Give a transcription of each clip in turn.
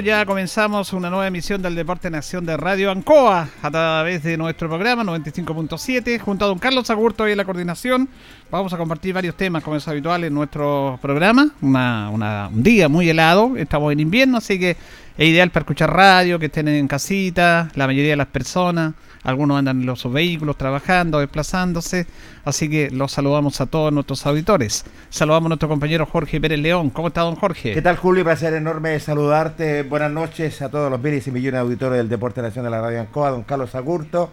Ya comenzamos una nueva emisión del Deporte en Acción de Radio Ancoa a través de nuestro programa 95.7 junto a don Carlos Agurto y la coordinación. Vamos a compartir varios temas como es habitual en nuestro programa. un día muy helado, estamos en invierno, así que es ideal para escuchar radio, que estén en casita, la mayoría de las personas algunos andan en los vehículos trabajando, desplazándose, así que los saludamos a todos nuestros auditores. Saludamos a nuestro compañero Jorge Pérez León. ¿Cómo está, don Jorge? ¿Qué tal, Julio? Placer enorme saludarte. Buenas noches a todos los miles y millones de auditores del Deporte Nacional de la Radio Ancoa, don Carlos Agurto.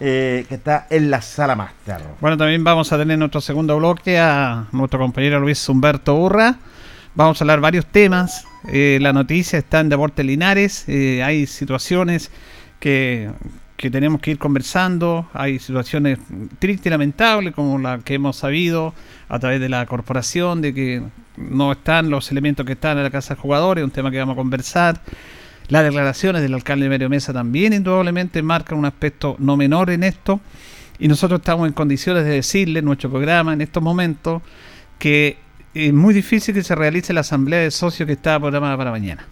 Eh, que está en la sala máster. Bueno, también vamos a tener nuestro segundo bloque a nuestro compañero Luis Humberto Urra. Vamos a hablar varios temas. Eh, la noticia está en Deporte Linares. Eh, hay situaciones que que tenemos que ir conversando. Hay situaciones tristes y lamentables como la que hemos sabido a través de la corporación, de que no están los elementos que están en la casa de jugadores, un tema que vamos a conversar. Las declaraciones del alcalde de Medio Mesa también indudablemente marcan un aspecto no menor en esto. Y nosotros estamos en condiciones de decirle en nuestro programa en estos momentos que es muy difícil que se realice la asamblea de socios que está programada para mañana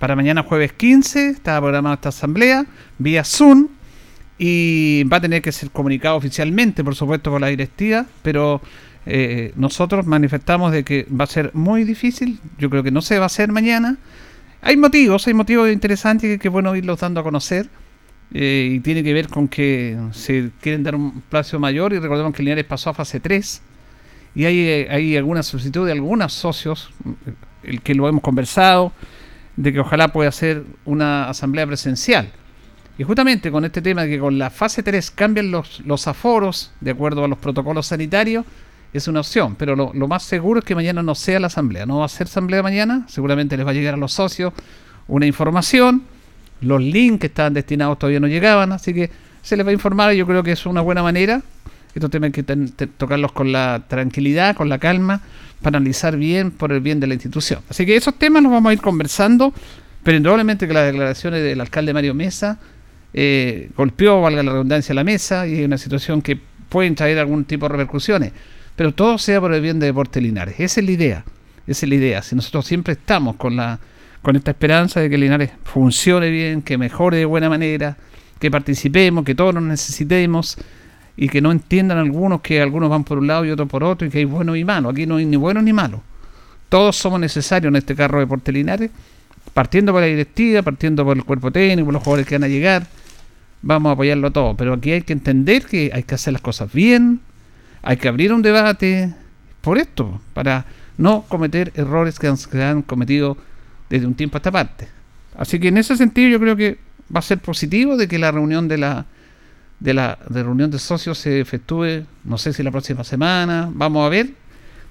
para mañana jueves 15. Está programada esta asamblea vía Zoom y va a tener que ser comunicado oficialmente, por supuesto, con la directiva, pero eh, nosotros manifestamos de que va a ser muy difícil. Yo creo que no se va a hacer mañana. Hay motivos, hay motivos interesantes que es bueno irlos dando a conocer. Eh, y tiene que ver con que se quieren dar un plazo mayor y recordemos que Linares pasó a fase 3 y hay, eh, hay alguna solicitud de algunos socios, el que lo hemos conversado, de que ojalá pueda ser una asamblea presencial. Y justamente con este tema de que con la fase 3 cambian los, los aforos de acuerdo a los protocolos sanitarios, es una opción. Pero lo, más seguro es que mañana no sea la asamblea. No va a ser asamblea mañana. Seguramente les va a llegar a los socios una información. Los links que estaban destinados todavía no llegaban. Así que se les va a informar. Y yo creo que es una buena manera. Estos temas hay que tocarlos con la tranquilidad, con la calma para analizar bien por el bien de la institución. Así que esos temas los vamos a ir conversando. Pero indudablemente que las declaraciones del alcalde Mario Mesa eh, golpeó, valga la redundancia, la mesa y es una situación que pueden traer algún tipo de repercusiones. Pero todo sea por el bien de Deportes Linares. Esa es la idea. Esa es la idea. Si nosotros siempre estamos con la con esta esperanza de que Linares funcione bien, que mejore de buena manera, que participemos, que todos nos necesitemos y que no entiendan algunos que algunos van por un lado y otros por otro y que hay bueno y malo. Aquí no hay ni bueno ni malo. Todos somos necesarios en este carro de Deportes Linares, partiendo por la directiva, partiendo por el cuerpo técnico, por los jugadores que van a llegar. Vamos a apoyarlo a todo. Pero aquí hay que entender que hay que hacer las cosas bien, hay que abrir un debate por esto, para no cometer errores que han, que han cometido desde un tiempo a esta parte. Así que en ese sentido yo creo que va a ser positivo de que la reunión de la de la reunión de socios se efectúe, no sé si la próxima semana, vamos a ver.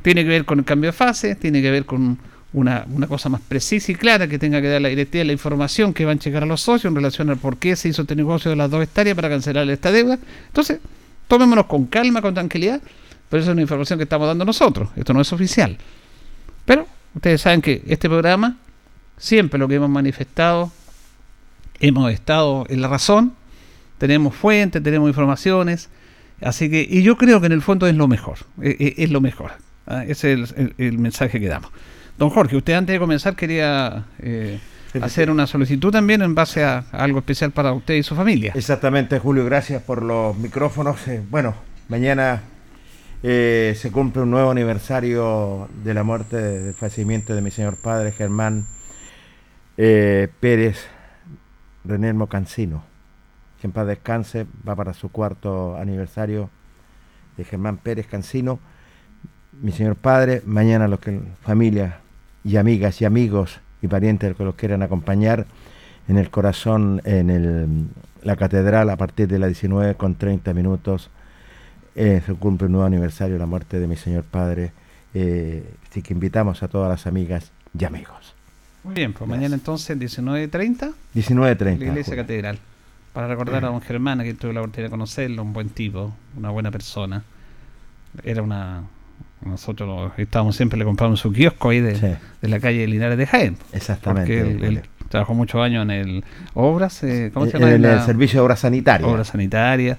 Tiene que ver con el cambio de fase, tiene que ver con una, una cosa más precisa y clara que tenga que dar la directiva la información que van a checar a los socios en relación al por qué se hizo este negocio de las dos hectáreas para cancelar esta deuda. Entonces, tomémonos con calma, con tranquilidad, pero esa es una información que estamos dando nosotros, esto no es oficial. Pero ustedes saben que este programa siempre lo que hemos manifestado, hemos estado en la razón, tenemos fuentes, tenemos informaciones, así que, y yo creo que en el fondo es lo mejor, es, e, es lo mejor, ¿ah? ese es el, el, el, mensaje que damos. Don Jorge, usted antes de comenzar quería eh, hacer una solicitud también en base a, a, algo especial para usted y su familia. Exactamente, Julio, gracias por los micrófonos. Eh, bueno, mañana eh, se cumple un nuevo aniversario de la muerte, del fallecimiento de mi señor padre Germán Pérez Renelmo Cancino, que en paz descanse, va para su cuarto aniversario de Germán Pérez Cancino. Mi señor padre, mañana los que familia y amigas y amigos y parientes que los quieran acompañar en el corazón, en el, la catedral a partir de las 19 con 30 minutos. Eh, se cumple un nuevo aniversario de la muerte de mi señor padre. Eh, así que invitamos a todas las amigas y amigos. Muy bien, pues mañana entonces 19.30. 19.30. La iglesia catedral. Para recordar a don Germán, que tuve la oportunidad de conocerlo, un buen tipo, una buena persona. Era una. Nosotros estábamos siempre, le compramos su kiosco ahí de, sí. de la calle Linares de Jaén. Exactamente. Porque él, él trabajó muchos años en el Obras, eh, ¿cómo se llama? En el, la, servicio de obras sanitarias. Obras sanitarias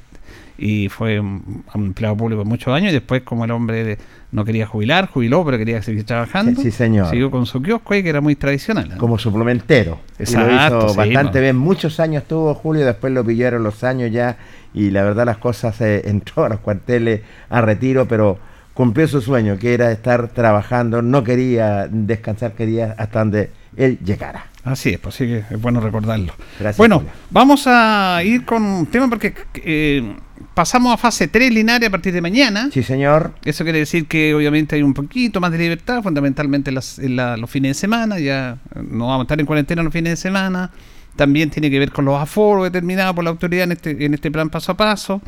y fue un empleado público muchos años y después como el hombre de, no quería jubilar, jubiló, pero quería seguir trabajando. Sí, sí señor. Siguió con su kiosco ahí, que era muy tradicional. ¿no? Como suplementero. Exacto, y lo hizo sí, bastante no. bien. Muchos años tuvo Julio, después lo pillaron los años ya y la verdad las cosas eh, entró a los cuarteles a retiro, pero cumplió su sueño, que era estar trabajando, no quería descansar, quería hasta donde él llegara. Así es, pues sí que es bueno recordarlo. Gracias, bueno, Julio. vamos a ir con un tema porque eh, pasamos a fase 3 linearia a partir de mañana. Sí, señor. Eso quiere decir que obviamente hay un poquito más de libertad, fundamentalmente en, las, en la, los fines de semana. Ya no vamos a estar en cuarentena los fines de semana. También tiene que ver con los aforos determinados por la autoridad en este, en este plan paso a paso.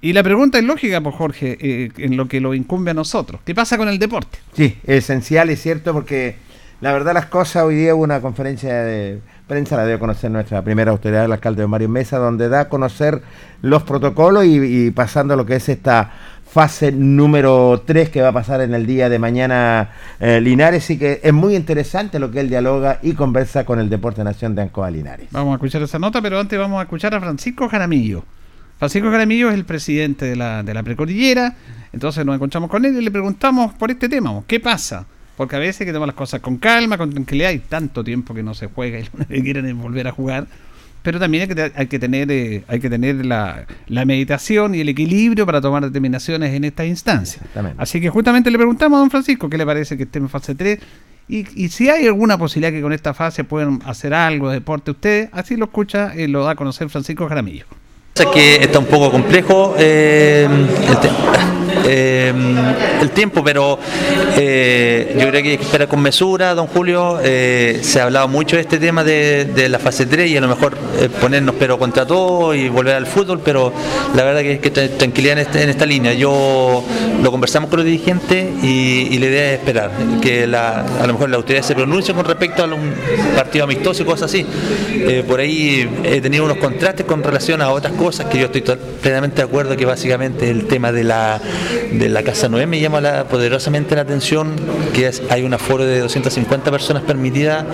Y la pregunta es lógica, pues Jorge, eh, en lo que lo incumbe a nosotros. ¿Qué pasa con el deporte? Sí, esencial y cierto porque la verdad las cosas, hoy día hubo una conferencia de prensa, la dio a conocer nuestra primera autoridad, el alcalde Mario Mesa, donde da a conocer los protocolos y, pasando lo que es esta fase número 3 que va a pasar en el día de mañana eh, Linares y que es muy interesante lo que él dialoga y conversa con el Deporte Nación de Ancoa Linares. Vamos a escuchar esa nota, pero antes vamos a escuchar a Francisco Jaramillo. Francisco Jaramillo es el presidente de la, de la precordillera, entonces nos encontramos con él y le preguntamos por este tema, ¿qué pasa? Porque a veces hay que tomar las cosas con calma, con tranquilidad, hay tanto tiempo que no se juega y lo que quieren es volver a jugar, pero también hay que, hay que tener, eh, hay que tener la, la, meditación y el equilibrio para tomar determinaciones en estas instancias. Así que justamente le preguntamos a don Francisco qué le parece que esté en fase 3 y, y, si hay alguna posibilidad que con esta fase puedan hacer algo de deporte ustedes, así lo escucha y lo da a conocer Francisco Jaramillo. que está un poco complejo eh, el, eh, el, tiempo, pero eh, yo creo que hay que esperar con mesura, don Julio. Eh, se ha hablado mucho de este tema de, la fase 3 y a lo mejor eh, ponernos pero contra todo y volver al fútbol, pero la verdad que, que tranquilidad en, este, en, esta línea. Yo lo conversamos con los dirigentes y, la idea es esperar, que a lo mejor la autoridad se pronuncie con respecto a un partido amistoso y cosas así. Eh, por ahí he tenido unos contrastes con relación a otras cosas que yo estoy plenamente de acuerdo que básicamente el tema de la, de la Casa 9 me llama poderosamente la atención, que hay un aforo de 250 personas permitidas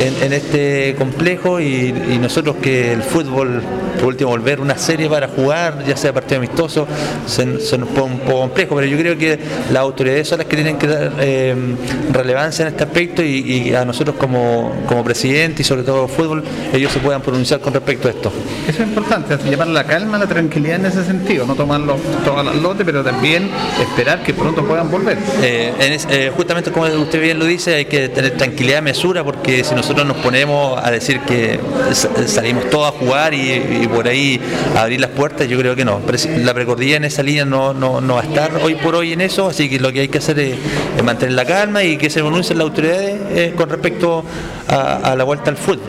en, este complejo y, nosotros que el fútbol, por último, volver una serie para jugar, ya sea partido amistoso, se, nos pone un poco complejo, pero yo creo que las autoridades son las que tienen que dar eh, relevancia en este aspecto y, a nosotros como, como presidente y sobre todo fútbol, ellos se puedan pronunciar con respecto a esto. Eso es importante, llevar la calma, la tranquilidad en ese sentido, no tomarlo todas las lotes, pero también esperar que pronto puedan volver. Eh, eh, justamente como usted bien lo dice, hay que tener tranquilidad, mesura, porque si nosotros nos ponemos a decir que salimos todos a jugar y, por ahí a abrir las puertas, yo creo que no. La precordilla en esa línea no, no, va a estar hoy por hoy en eso, así que lo que hay que hacer es, mantener la calma y que se pronuncien las autoridades eh, con respecto a, la vuelta al fútbol.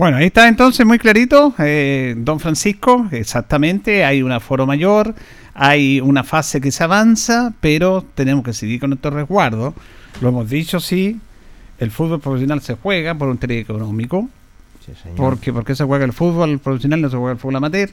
Bueno, ahí está entonces muy clarito, eh, don Francisco, exactamente, hay un aforo mayor, hay una fase que se avanza, pero tenemos que seguir con nuestro resguardo. Lo hemos dicho, sí, el fútbol profesional se juega por un interés económico, porque porque se juega el fútbol profesional, no se juega el fútbol amateur.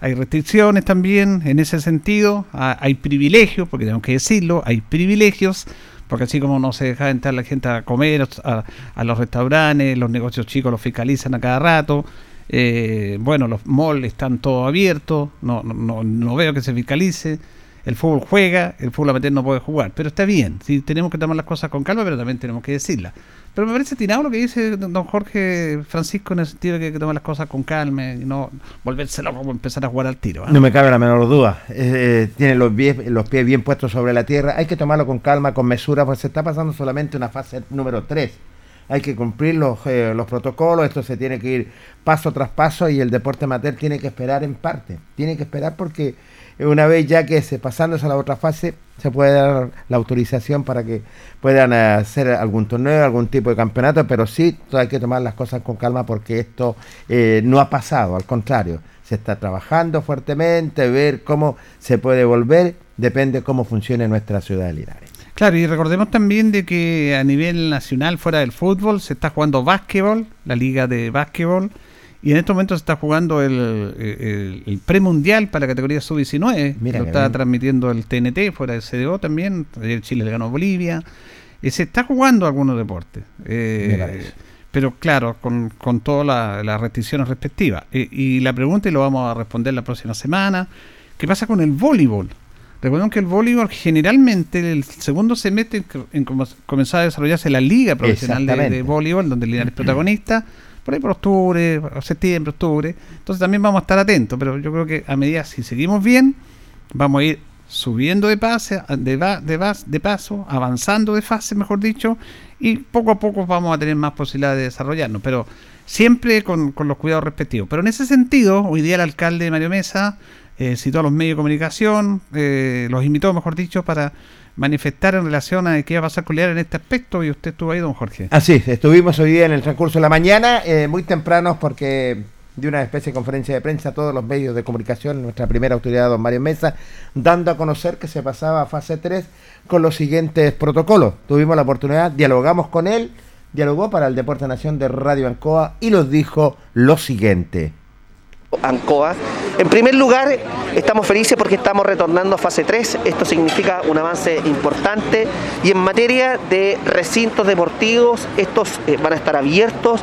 Hay restricciones también en ese sentido, hay privilegios, porque tenemos que decirlo, hay privilegios porque así como no se deja entrar la gente a comer, a, los restaurantes, los negocios chicos los fiscalizan a cada rato, eh, bueno, los malls están todos abiertos, no, no, no veo que se fiscalice, el fútbol juega, el fútbol amateur no puede jugar, pero está bien, sí, tenemos que tomar las cosas con calma, pero también tenemos que decirlas. Pero me parece tirado lo que dice don Jorge Francisco en el sentido de que hay que tomar las cosas con calma y no volverse loco empezar a jugar al tiro. ¿ah? No me cabe la menor duda. Eh, tiene los pies, los pies bien puestos sobre la tierra. Hay que tomarlo con calma, con mesura, porque se está pasando solamente una fase número 3. Hay que cumplir los, eh, los protocolos, esto se tiene que ir paso tras paso y el deporte amateur tiene que esperar en parte. Tiene que esperar porque una vez ya que se pasándose a la otra fase, se puede dar la autorización para que puedan hacer algún torneo, algún tipo de campeonato, pero sí hay que tomar las cosas con calma porque esto eh, no ha pasado, al contrario, se está trabajando fuertemente, ver cómo se puede volver, depende cómo funcione nuestra ciudad de Linares. Claro, y recordemos también de que a nivel nacional, fuera del fútbol, se está jugando básquetbol, la liga de básquetbol, y en este momento se está jugando el, el, premundial para la categoría sub-19. Lo está transmitiendo el TNT, fuera del CDO también. Ayer Chile le ganó a Bolivia. Y se está jugando algunos deportes. Eh, pero claro, con, con todas las restricciones respectivas. y la pregunta, y lo vamos a responder la próxima semana, ¿qué pasa con el voleibol? Recuerden que el voleibol generalmente el segundo semestre en, comenzó a desarrollarse la liga profesional de, de voleibol, donde el líder es protagonista por ahí por octubre, septiembre, octubre. Entonces también vamos a estar atentos, pero yo creo que a medida, si seguimos bien, vamos a ir subiendo de, pase, de, de, de paso, avanzando de fase, mejor dicho, y poco a poco vamos a tener más posibilidades de desarrollarnos, pero siempre con, los cuidados respectivos. Pero en ese sentido, hoy día el alcalde Mario Mesa eh, citó a los medios de comunicación, eh, los invitó, mejor dicho, para manifestar en relación a qué iba a pasar con en este aspecto y usted estuvo ahí, don Jorge. Así, estuvimos hoy día en el transcurso de la mañana, eh, muy tempranos porque de una especie de conferencia de prensa todos los medios de comunicación, nuestra primera autoridad, don Mario Mesa, dando a conocer que se pasaba fase 3 con los siguientes protocolos. Tuvimos la oportunidad, dialogamos con él, dialogó para el Deporte Nación de Radio Ancoa y nos dijo lo siguiente. ANCOA. En primer lugar, estamos felices porque estamos retornando a fase 3. Esto significa un avance importante. Y en materia de recintos deportivos, estos eh, van a estar abiertos.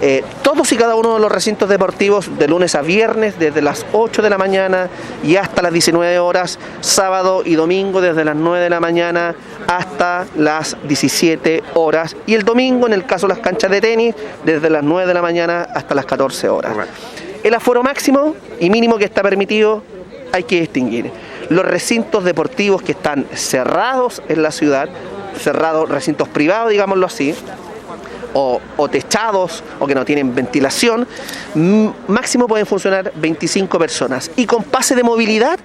Eh, todos y cada uno de los recintos deportivos de lunes a viernes, desde las 8 de la mañana y hasta las 19 horas, sábado y domingo desde las 9 de la mañana hasta las 17 horas. Y el domingo, en el caso de las canchas de tenis, desde las 9 de la mañana hasta las 14 horas. El aforo máximo y mínimo que está permitido hay que distinguir. Los recintos deportivos que están cerrados en la ciudad, cerrados, recintos privados, digámoslo así, o, techados o que no tienen ventilación, máximo pueden funcionar 25 personas. Y con pase de movilidad,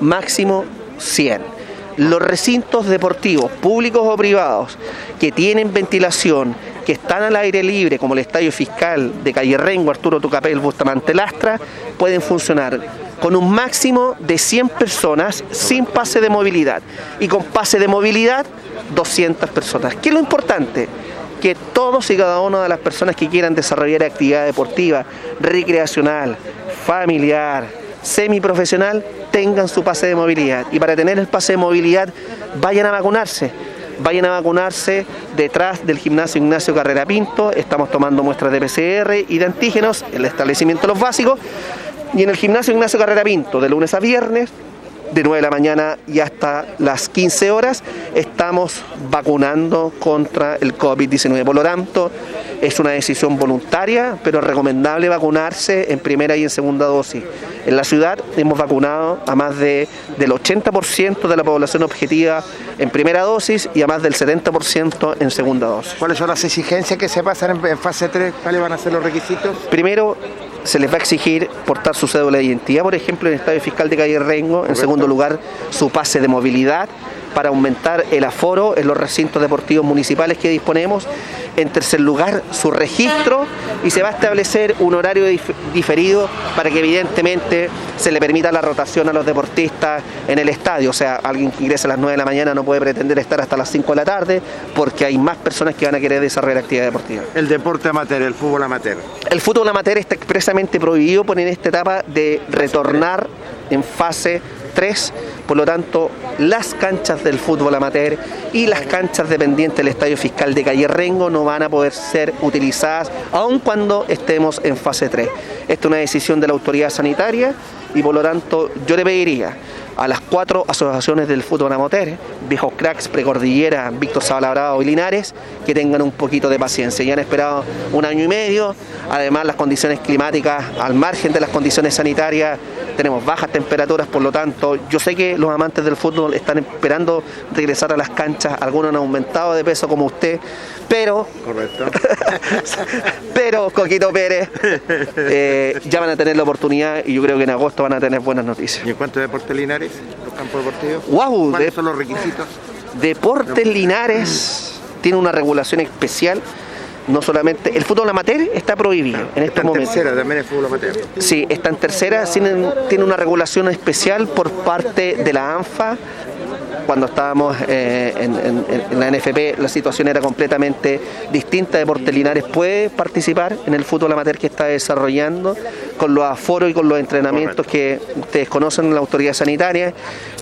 máximo 100 los recintos deportivos, públicos o privados, que tienen ventilación, que están al aire libre, como el Estadio Fiscal de Calle Rengo, Arturo Tucapel, Bustamante Lastra, pueden funcionar con un máximo de 100 personas sin pase de movilidad y con pase de movilidad 200 personas. ¿Qué es lo importante? Que todos y cada una de las personas que quieran desarrollar actividad deportiva, recreacional, familiar, semiprofesional, tengan su pase de movilidad. Y para tener el pase de movilidad, vayan a vacunarse vayan a vacunarse detrás del gimnasio Ignacio Carrera Pinto. Estamos tomando muestras de PCR y de antígenos, el establecimiento de los básicos. Y en el gimnasio Ignacio Carrera Pinto, de lunes a viernes, de 9 de la mañana y hasta las 15 horas, estamos vacunando contra el COVID-19. Por lo tanto, es una decisión voluntaria, pero es recomendable vacunarse en primera y en segunda dosis. En la ciudad hemos vacunado a más de, del 80% de la población objetiva en primera dosis y a más del 70% en segunda dosis. ¿Cuáles son las exigencias que se pasan en fase 3? ¿Cuáles van a ser los requisitos? Primero, se les va a exigir portar su cédula de identidad, por ejemplo, en el Estadio Fiscal de Calle Rengo. En segundo lugar, su pase de movilidad para aumentar el aforo en los recintos deportivos municipales que disponemos. En tercer lugar, su registro y se va a establecer un horario diferido para que evidentemente se le permita la rotación a los deportistas en el estadio. O sea, alguien que ingresa a las 9 de la mañana no puede pretender estar hasta las 5 de la tarde porque hay más personas que van a querer desarrollar actividad deportiva. El deporte amateur, el fútbol amateur. El fútbol amateur está expresamente prohibido por en esta etapa de retornar en fase 3, por lo tanto, las canchas del fútbol amateur y las canchas dependientes del Estadio Fiscal de Calle Rengo no van a poder ser utilizadas aun cuando estemos en fase 3. Esta es una decisión de la autoridad sanitaria y por lo tanto yo le pediría a las cuatro asociaciones del fútbol amateur, Viejos Cracks, Precordillera, Víctor Sabalabrado y Linares, que tengan un poquito de paciencia. Ya han esperado un año y medio, además las condiciones climáticas, al margen de las condiciones sanitarias, tenemos bajas temperaturas, por lo tanto, yo sé que los amantes del fútbol están esperando regresar a las canchas, algunos han aumentado de peso como usted, pero... Correcto. pero, Coquito Pérez, eh, ya van a tener la oportunidad y yo creo que en agosto van a tener buenas noticias. ¿Y en cuanto a Deportes Linares, los campos deportivos? Wow, ¿Cuáles son los requisitos? Deportes Linares tiene una regulación especial no solamente el fútbol amateur está prohibido en este momento. tercera también el fútbol amateur. Sí, está en tercera, tiene una regulación especial por parte de la ANFA. Cuando estábamos eh, en, la NFP la situación era completamente distinta. Deportes Linares puede participar en el fútbol amateur que está desarrollando con los aforos y con los entrenamientos que ustedes conocen en la autoridad sanitaria.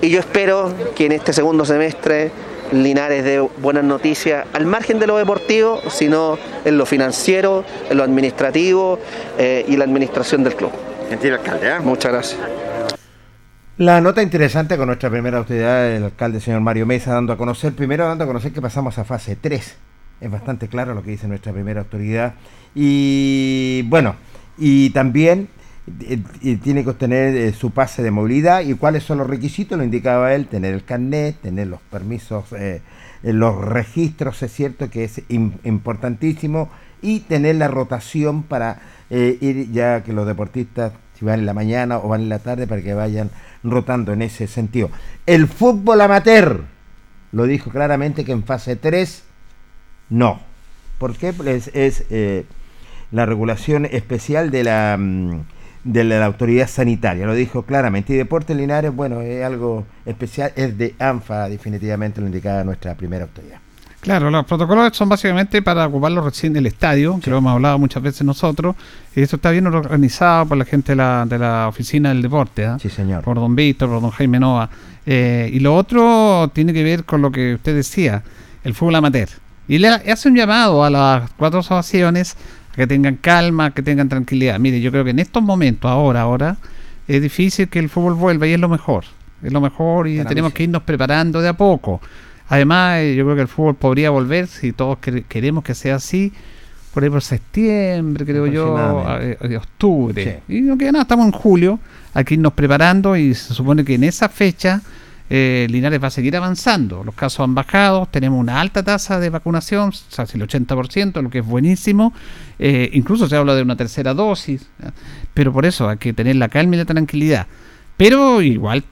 Y yo espero que en este segundo semestre Linares de buenas noticias, al margen de lo deportivo, sino en lo financiero, en lo administrativo eh, y la administración del club. Gentil alcalde, ¿eh? Muchas gracias. La nota interesante con nuestra primera autoridad, el alcalde señor Mario Mesa, dando a conocer, primero dando a conocer que pasamos a fase 3. Es bastante claro lo que dice nuestra primera autoridad. Y bueno, y también tiene que obtener eh, su pase de movilidad y cuáles son los requisitos, lo indicaba él, tener el carnet, tener los permisos, eh, eh, los registros, es cierto que es importantísimo, y tener la rotación para ir ya que los deportistas, van en la mañana o van en la tarde, para que vayan rotando en ese sentido. El fútbol amateur, lo dijo claramente que en fase 3, no. ¿Por qué? Pues es la regulación especial de la... Mm, de la autoridad sanitaria, lo dijo claramente. Y Deportes Linares, bueno, es algo especial, es de ANFA, definitivamente lo indicaba nuestra primera autoridad. Claro, los protocolos son básicamente para ocuparlo recién del estadio, que lo hemos hablado muchas veces nosotros, y eso está bien organizado por la gente de la, de la oficina del deporte, ¿ah? sí, señor. por don Víctor, por don Jaime Nova. Eh, y lo otro tiene que ver con lo que usted decía, el fútbol amateur. Y le hace un llamado a las cuatro asociaciones que tengan calma, que tengan tranquilidad. Mire, yo creo que en estos momentos, ahora, ahora, es difícil que el fútbol vuelva y es lo mejor. Es lo mejor y tenemos que irnos preparando de a poco. Además, eh, yo creo que el fútbol podría volver, si todos queremos que sea así, por ahí por septiembre, creo yo, de octubre. Y no queda nada, estamos en julio, hay que irnos preparando y se supone que en esa fecha eh, Linares va a seguir avanzando. Los casos han bajado, tenemos una alta tasa de vacunación, casi el 80%, lo que es buenísimo. Eh, incluso se habla de una tercera dosis, pero por eso hay que tener la calma y la tranquilidad. Pero igual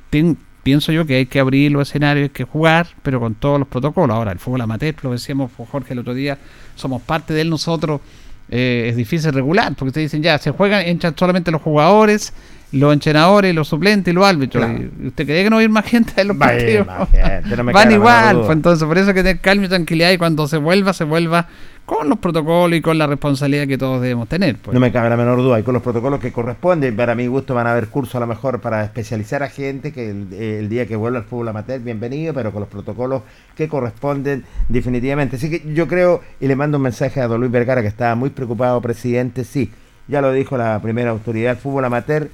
pienso yo que hay que abrir los escenarios, hay que jugar, pero con todos los protocolos. Ahora, el fútbol amateur, lo decíamos Jorge el otro día, somos parte de él nosotros. Eh, es difícil regular, porque ustedes dicen ya, se juegan, entran solamente los jugadores, los entrenadores, los suplentes y los árbitros. ¿Y ¿Usted cree que no va a ir más gente a los Va partidos? más gente, no me Van igual, pues entonces por eso hay que tener calma y tranquilidad y cuando se vuelva, se vuelva con los protocolos y con la responsabilidad que todos debemos tener. Pues. No me cabe la menor duda, y con los protocolos que corresponden, para mi gusto van a haber cursos a lo mejor para especializar a gente que el, día que vuelva al fútbol amateur, bienvenido, pero con los protocolos que corresponden definitivamente. Así que yo creo, y le mando un mensaje a don Luis Vergara, que estaba muy preocupado, presidente, sí, ya lo dijo la primera autoridad del fútbol amateur,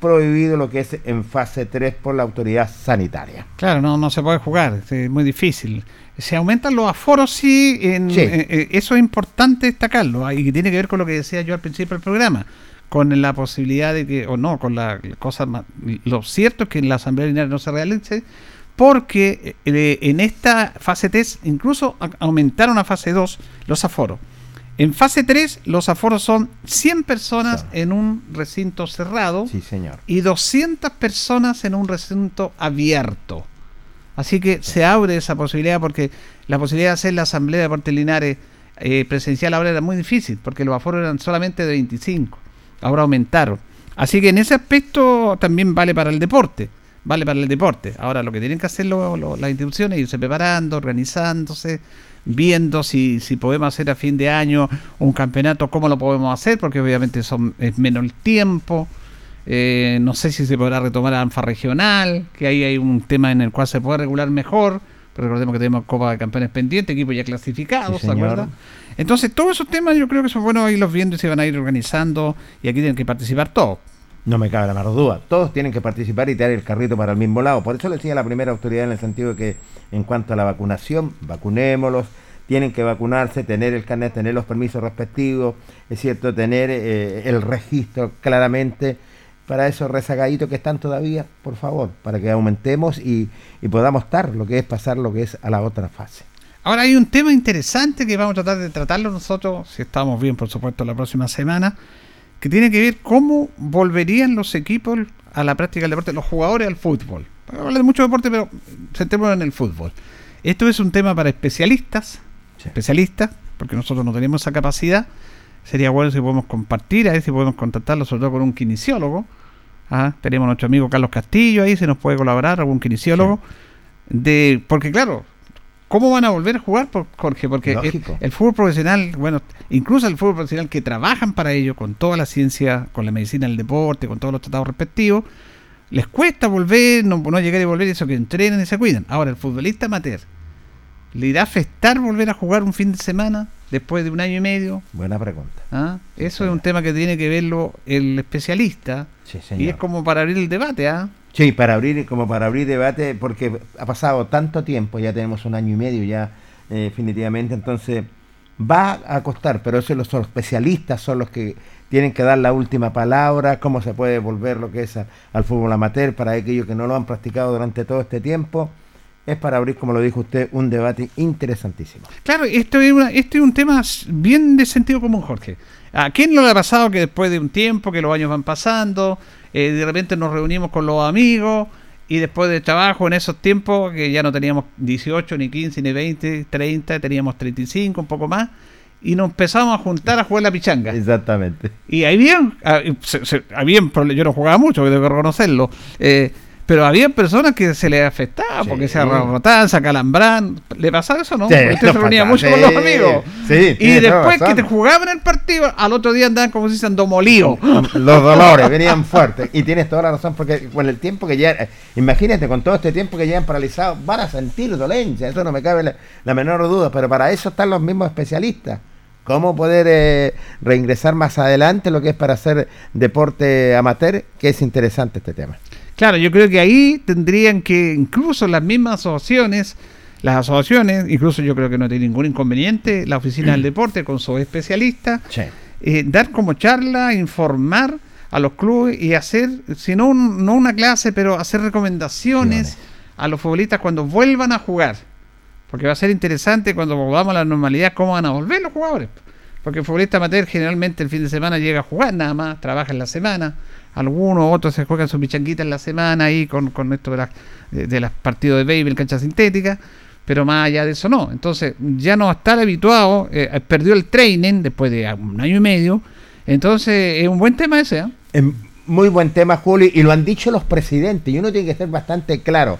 prohibido lo que es en fase 3 por la autoridad sanitaria. Claro, no, no se puede jugar, es muy difícil. Se aumentan los aforos, sí, en, Sí. eh, eh, eso es importante destacarlo, ah, y que tiene que ver con lo que decía yo al principio del programa, con la posibilidad de que, o no, con la cosa más... Lo cierto es que en la Asamblea Lineal no se realice, porque eh, en esta fase 3 incluso aumentaron a fase 2 los aforos. En fase 3 los aforos son 100 personas Claro. en un recinto cerrado Sí, señor. y 200 personas en un recinto abierto. Así que se abre esa posibilidad porque la posibilidad de hacer la asamblea de Deportes Linares eh, presencial ahora era muy difícil porque los aforos eran solamente de 25. Ahora aumentaron. Así que en ese aspecto también vale para el deporte. Vale para el deporte. Ahora lo que tienen que hacer lo- lo- las instituciones es irse preparando, organizándose, viendo si, si podemos hacer a fin de año un campeonato, cómo lo podemos hacer, porque obviamente son, es menos el tiempo. Eh, no sé si se podrá retomar la ANFA regional, que ahí hay un tema en el cual se puede regular mejor. Pero recordemos que tenemos Copa de Campeones pendiente, equipos ya clasificados, Sí. Entonces, todos esos temas yo creo que son buenos irlos viendo y se van a ir organizando. Y aquí tienen que participar todos. No me cabe la menor duda. Todos tienen que participar y tirar el carrito para el mismo lado. Por eso le decía la primera autoridad en el sentido de que en cuanto a la vacunación, vacunémoslos. Tienen que vacunarse, tener el carnet, tener los permisos respectivos, es cierto, tener eh, el registro claramente para esos rezagaditos que están todavía, por favor, para que aumentemos y, y podamos estar lo que es pasar lo que es a la otra fase. Ahora hay un tema interesante que vamos a tratar de tratarlo nosotros, si estamos bien, por supuesto, la próxima semana, que tiene que ver cómo volverían los equipos a la práctica del deporte, los jugadores al fútbol. Habla de mucho deporte, pero centrémonos en el fútbol. Esto es un tema para especialistas, Sí. especialistas, porque nosotros no tenemos esa capacidad. Sería bueno si podemos compartir, a ver si podemos contactarlo, sobre todo con un kinesiólogo. Ah, tenemos a nuestro amigo Carlos Castillo ahí, si nos puede colaborar, algún kinesiólogo. De, porque claro, ¿cómo van a volver a jugar, por- Jorge? Porque el, fútbol profesional, bueno, incluso el fútbol profesional que trabajan para ello, con toda la ciencia, con la medicina del deporte, con todos los tratados respectivos, les cuesta volver, no, no llegar y volver, eso que entrenan y se cuidan. Ahora, el futbolista amateur, ¿le irá a afectar volver a jugar un fin de semana después de un año y medio? Buena pregunta. ¿Ah? Sí, Eso es un tema que tiene que verlo el especialista. Sí, Y es como para abrir el debate, ¿ah? Sí, para abrir, como para abrir debate, porque ha pasado tanto tiempo, ya tenemos un año y medio ya eh, definitivamente, entonces va a costar, pero eso los, especialistas son los que tienen que dar la última palabra, cómo se puede volver lo que es al fútbol amateur para aquellos que no lo han practicado durante todo este tiempo. Es para abrir, como lo dijo usted, un debate interesantísimo. Claro, esto es, una- este es un tema bien de sentido común, Jorge. ¿A quién no le ha pasado que después de un tiempo, que los años van pasando, eh, de repente nos reunimos con los amigos y después de trabajo en esos tiempos, que ya no teníamos 18, ni 15, ni 20, 30, teníamos 35, un poco más, y nos empezamos a juntar a jugar la pichanga. Exactamente. Y ah, se- se- habían prole- yo no jugaba mucho, tengo que reconocerlo, eh, pero había personas que se les afectaba Sí. porque se arrotaban, se acalambraban. ¿Le pasaba eso, no? Sí, usted se reunía mucho con los amigos. sí, y después que te jugaban el partido, al otro día andaban como si se molido. Los dolores venían fuertes. Y tienes toda la razón, porque con el tiempo que ya. eh, Imagínate, con todo este tiempo que llevan paralizados, van a sentir dolencia. Eso no me cabe la, la menor duda. Pero para eso están los mismos especialistas. Cómo poder eh, reingresar más adelante lo que es para hacer deporte amateur, que es interesante este tema. Claro, yo creo que ahí tendrían que, incluso las mismas asociaciones, las asociaciones, incluso yo creo que no tiene ningún inconveniente, la oficina del deporte con sus especialistas, eh, dar como charla, informar a los clubes y hacer, si no, un- no una clase, pero hacer recomendaciones a los futbolistas cuando vuelvan a jugar. Porque va a ser interesante cuando volvamos a la normalidad cómo van a volver los jugadores. Porque el futbolista amateur generalmente el fin de semana llega a jugar nada más, trabaja en la semana. Algunos otros se juegan su pichanguita en la semana ahí con, con esto de las de, partidos de béisbol, cancha sintética. Pero más allá de eso no. Entonces ya no estar habituado, eh, perdió el training después de un año y medio. Entonces es un buen tema ese, ¿ah? Es muy buen tema, Julio, y lo han dicho los presidentes, y uno tiene que ser bastante claro.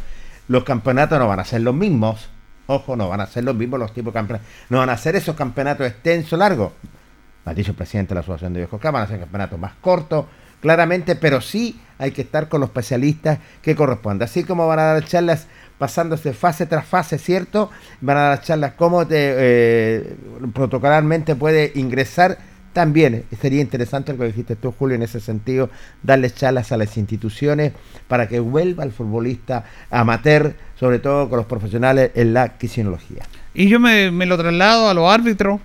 Los campeonatos no van a ser los mismos. Ojo, no van a ser los mismos los tipos campeonatos. No van a ser esos campeonatos extensos, largos. Ha dicho el presidente de la Asociación de Viejos van a ser campeonatos más cortos, claramente, pero sí hay que estar con los especialistas que corresponde. Así como van a dar charlas pasándose fase tras fase, ¿cierto? Van a dar charlas cómo eh, protocolarmente puede ingresar. También sería interesante lo que dijiste tú, Julio, en ese sentido, darles charlas a las instituciones para que vuelva el futbolista amateur, sobre todo con los profesionales en la quisinología. Y yo me, me lo traslado a los árbitros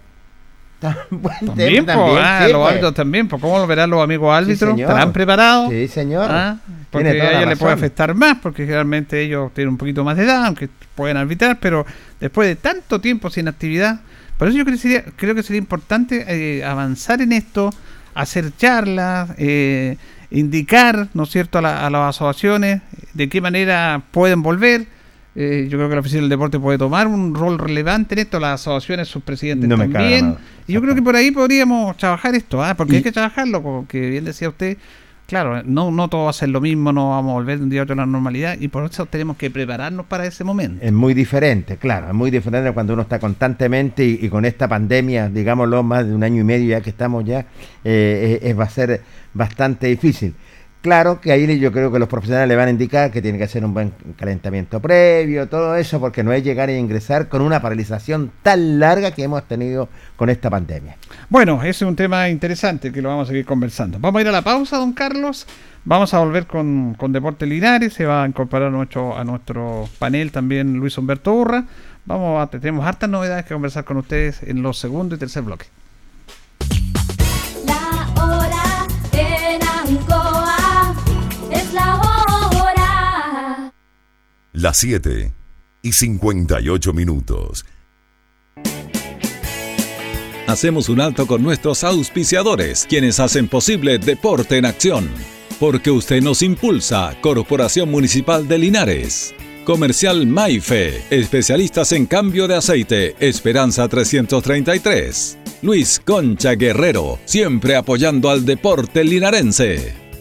también, ah, los pues. árbitros también, pues ¿cómo lo verán los amigos árbitros? ¿Estarán preparados? Sí, señor. Ah, porque a ellos le puede afectar más, porque generalmente ellos tienen un poquito más de edad, aunque pueden arbitrar, pero después de tanto tiempo sin actividad, por eso yo creo que sería, creo que sería importante eh, avanzar en esto, hacer charlas, eh, indicar, ¿no es cierto?, a, a las asociaciones de qué manera pueden volver eh, yo creo que la oficina del deporte puede tomar un rol relevante en esto, las asociaciones, sus presidentes también. Y yo creo que por ahí podríamos trabajar esto, ¿ah? porque hay que trabajarlo, porque bien decía usted, claro, no, no todo va a ser lo mismo, no vamos a volver de un día a otro a la normalidad y por eso tenemos que prepararnos para ese momento. Es muy diferente, claro, es muy diferente cuando uno está constantemente y, con esta pandemia, digámoslo, más de un año y medio ya que estamos ya, eh, va a ser bastante difícil. Claro que ahí yo creo que los profesionales le van a indicar que tiene que hacer un buen calentamiento previo, todo eso, porque no es llegar e ingresar con una paralización tan larga que hemos tenido con esta pandemia. Bueno, es un tema interesante que lo vamos a seguir conversando. Vamos a ir a la pausa, don Carlos. Vamos a volver con, con Deporte Linares, se va a incorporar a nuestro, a nuestro panel también Luis Humberto Urra. Vamos a, tenemos hartas novedades que conversar con ustedes en los segundo y tercer bloque. Las 7 y 58 minutos. Hacemos un alto con nuestros auspiciadores, quienes hacen posible Deporte en Acción. Porque usted nos impulsa, Corporación Municipal de Linares. Comercial Maife, especialistas en cambio de aceite, Esperanza 333. Luis Concha Guerrero, siempre apoyando al deporte linarense.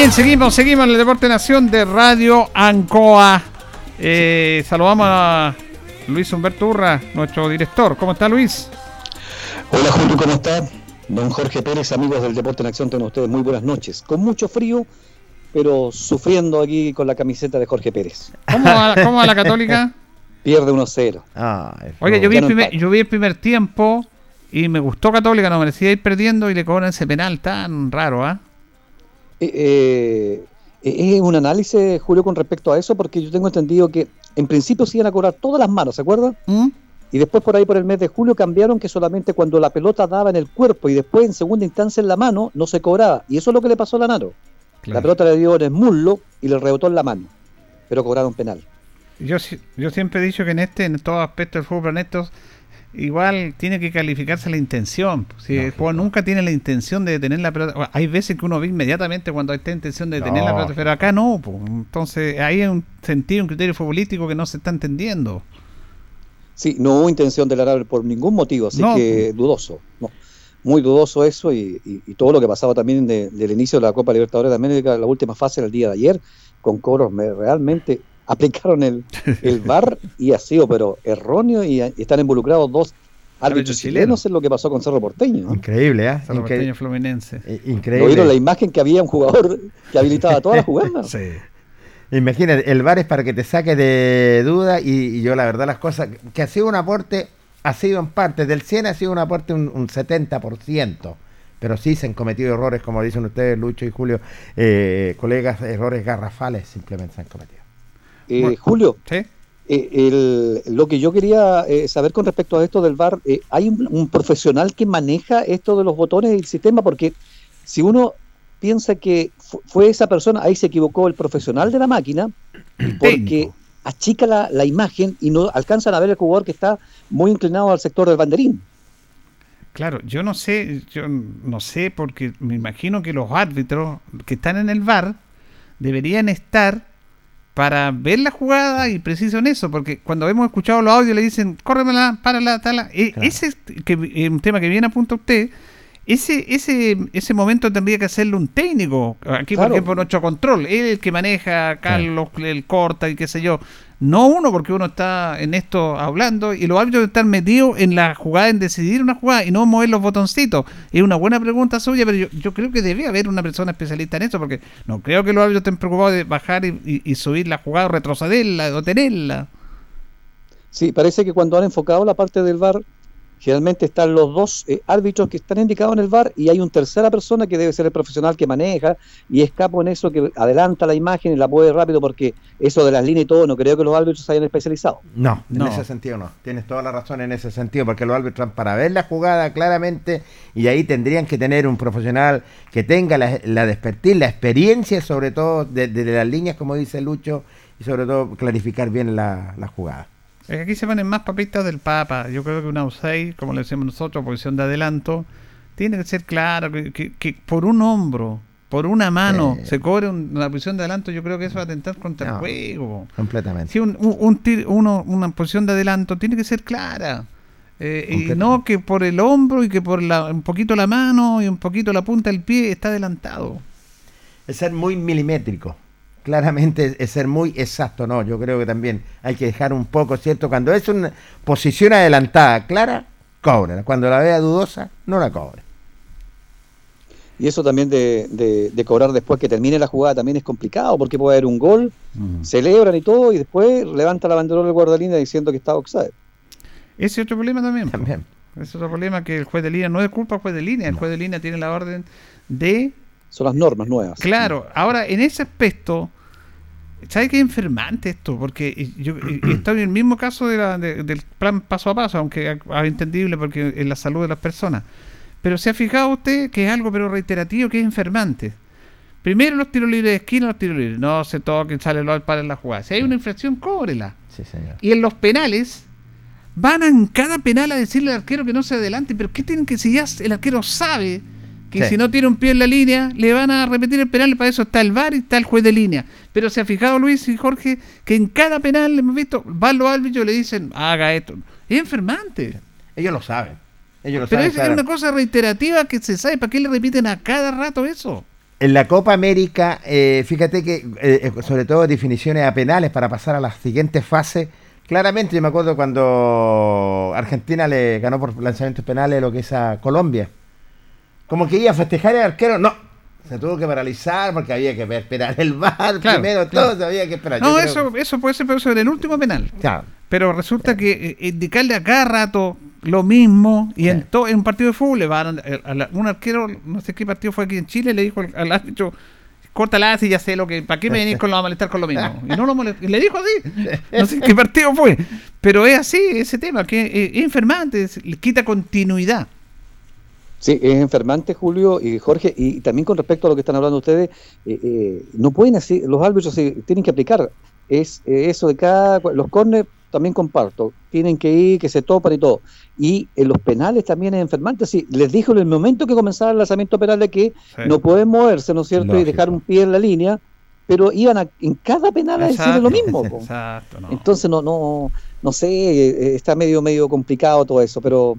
Bien, seguimos, seguimos en el Deporte Nación de Radio Ancoa. Eh, saludamos a Luis Humberto Urra, nuestro director. ¿Cómo está Luis? Hola Julio, ¿cómo está? Don Jorge Pérez, amigos del Deporte en Acción, tengan ustedes muy buenas noches. Con mucho frío, pero sufriendo aquí con la camiseta de Jorge Pérez. ¿Cómo va, cómo va la Católica? Pierde 1-0. Ay, Oye, yo vi, el no primer, empate. yo vi el primer tiempo y me gustó Católica, no merecía ir perdiendo y le cobran ese penal tan raro, ¿ah? Eh, eh, eh, es un análisis, Julio, con respecto a eso, porque yo tengo entendido que en principio se iban a cobrar todas las manos, ¿se acuerdan? ¿Mm? Y después por ahí por el mes de julio cambiaron que solamente cuando la pelota daba en el cuerpo y después en segunda instancia en la mano no se cobraba. Y eso es lo que le pasó a Lanaro. La pelota le dio en el muslo y le rebotó en la mano. Pero cobraron penal. Yo, si- yo siempre he dicho que en este, en todo aspecto del fútbol, Ernesto, igual tiene que calificarse la intención. Si el jugador nunca tiene la intención de detener la pelota, hay veces que uno ve inmediatamente cuando hay esta intención de detener la No. pelota, pero acá no. po. Entonces ahí hay un sentido, un criterio futbolístico que no se está entendiendo. Sí, no hubo intención de Lanaro por ningún motivo, así No. que dudoso. No. Muy dudoso eso y, y- y todo lo que pasaba también de- del inicio de la Copa Libertadores de América, la última fase del día de ayer, con cobros me- realmente aplicaron el, el VAR y ha sido pero erróneo y, y están involucrados dos Árbitros chilenos. en lo que pasó con Cerro Porteño. Increíble, ¿eh? Incre- Porteño Fluminense. eh, ¿Lo Increíble. vieron la imagen que había un jugador que habilitaba todas las jugadas? Sí. Imagínate, el VAR es para que te saque de duda y, y yo la verdad las cosas, que ha sido un aporte, ha sido en parte, del 100 ha sido un aporte un, un 70%, pero sí se han cometido errores, como dicen ustedes, Lucho y Julio, eh, colegas, errores garrafales simplemente se han cometido. Eh, Bueno. Julio, ¿Sí? eh, el- lo que yo quería eh, saber con respecto a esto del VAR, eh, ¿hay un, un profesional que maneja esto de los botones del sistema? Porque si uno piensa que fu- fue esa persona, ahí se equivocó el profesional de la máquina, porque achica la, la imagen y no alcanzan a ver el jugador que está muy inclinado al sector del banderín. Claro, yo no sé, yo no sé porque me imagino que los árbitros que están en el VAR deberían estar para ver la jugada y preciso en eso, porque cuando hemos escuchado los audios le dicen, córremela, párala, tala. E- Claro. Ese que es un tema que bien apunta usted. Ese, ese, ese momento tendría que hacerlo un técnico. Aquí, por ejemplo, nuestro control, él es el que maneja, Carlos, el corta y qué sé yo. No uno, porque uno está en esto hablando y los árbitros están metidos en la jugada, en decidir una jugada y no mover los botoncitos. Es una buena pregunta suya, pero yo, yo creo que debe haber una persona especialista en eso, porque no creo que los árbitros estén preocupados de bajar y, y- y subir la jugada, o retrocederla o tenerla. Sí, parece que cuando han enfocado la parte del VAR, generalmente están los dos eh, árbitros que están indicados en el VAR y hay una tercera persona que debe ser el profesional que maneja y escapo en eso que adelanta la imagen y la puede rápido porque eso de las líneas y todo, no creo que los árbitros se hayan especializado. No, en ese sentido no. Tienes toda la razón en ese sentido, porque los árbitros para ver la jugada claramente y ahí tendrían que tener un profesional que tenga la, la despertir, la experiencia sobre todo de, de las líneas, como dice Lucho, y sobre todo clarificar bien la, la jugada. Es que aquí se ponen más papitas del Papa. Yo creo que una outside, como le decimos nosotros, posición de adelanto, tiene que ser claro que, que- que por un hombro, por una mano, se cobre un- una posición de adelanto. Yo creo que eso va a atentar contra el juego. Completamente. Si un, un, un tir- uno, una posición de adelanto tiene que ser clara. Eh, y no que por el hombro y que por la, un poquito la mano y un poquito la punta del pie está adelantado. Es ser muy milimétrico. Claramente es- ser muy exacto, no, yo creo que también hay que dejar un poco, ¿cierto? Cuando es una posición adelantada clara, cobra. Cuando la vea dudosa, no la cobra. Y eso también de, de- de cobrar después que termine la jugada también es complicado porque puede haber un gol, celebran y todo y después levanta la banderola del guardalínea diciendo que está offside. Ese es otro problema también. También. Ese es otro problema que el juez de línea no es culpa del juez de línea. El juez de línea tiene la orden de Son las normas nuevas. Claro, ahora en ese aspecto, ¿sabes qué es enfermante esto? Porque yo estoy en el mismo caso de la- de- del plan paso a paso, aunque es entendible porque es la salud de las personas. Pero se ha fijado usted que es algo pero reiterativo, que es enfermante. Primero los tiros libres de esquina, los tiros libres. No se toquen, sale el para en la jugada. Si hay una infracción, cóbrela. Sí, señor. Y en los penales, van a en cada penal a decirle al arquero que no se adelante. Pero ¿qué tienen que si ya el arquero sabe que Sí. si no tiene un pie en la línea, le van a repetir el penal? Para eso está el VAR y está el juez de línea. Pero se ha fijado Luis y Jorge que en cada penal hemos visto, van los árbitros y le dicen, haga esto. Es enfermante. Ellos lo saben. Ellos lo Pero saben. es, una cosa reiterativa que se sabe. ¿Para qué le repiten a cada rato eso? En la Copa América, eh, fíjate que, eh, eh, sobre todo definiciones a penales para pasar a la siguiente fase, claramente yo me acuerdo cuando Argentina le ganó por lanzamientos penales lo que es a Colombia. Como que iba a festejar el arquero, no, se tuvo que paralizar porque había que esperar el Claro, primero, claro. todo había que esperar. No, eso, eso puede ser en el último penal. Claro. Pero resulta que eh, indicarle a cada rato lo mismo y en, Sí. to- en un partido de fútbol le van a, a la- un arquero, no sé qué partido fue aquí en Chile, le dijo al, árbitro, córtala así, ya sé lo que, ¿para qué me venís con lo a molestar con lo mismo? Y no lo molest- y le dijo así, no sé qué partido fue, pero es así ese tema, que es, es enfermante, es- le quita continuidad. Sí, es enfermante, Julio y Jorge, y también con respecto a lo que están hablando ustedes, eh, eh, no pueden así, los árbitros se tienen que aplicar, es eh, eso de cada, los corners también comparto, tienen que ir, que se topan y todo, y en los penales también es enfermante, sí, les dijo en el momento que comenzaba el lanzamiento penal de que Sí. no pueden moverse, ¿no es cierto?, y dejar un pie en la línea, pero iban a- en cada penal a decirle lo mismo. Exacto, no. Entonces no, no, no sé, eh, está medio, medio complicado todo eso, pero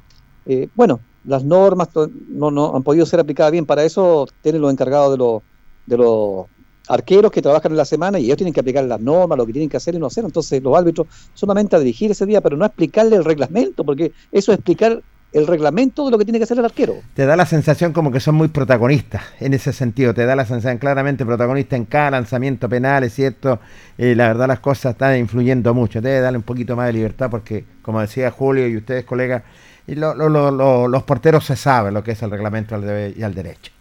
eh, bueno, las normas no, no han podido ser aplicadas bien. Para eso tienen los encargados de los, de los arqueros que trabajan en la semana y ellos tienen que aplicar las normas, lo que tienen que hacer y no hacer. Entonces los árbitros solamente a dirigir ese día, pero no a explicarle el reglamento, porque eso es explicar el reglamento de lo que tiene que hacer el arquero. te da la sensación como que son muy protagonistas en ese sentido, te da la sensación claramente protagonista en cada lanzamiento penal, es cierto, Eh, la verdad las cosas están influyendo mucho, debe darle un poquito más de libertad porque, como decía Julio y ustedes colegas, y lo- lo- lo- lo- los porteros se saben lo que es el reglamento al deber y al derecho.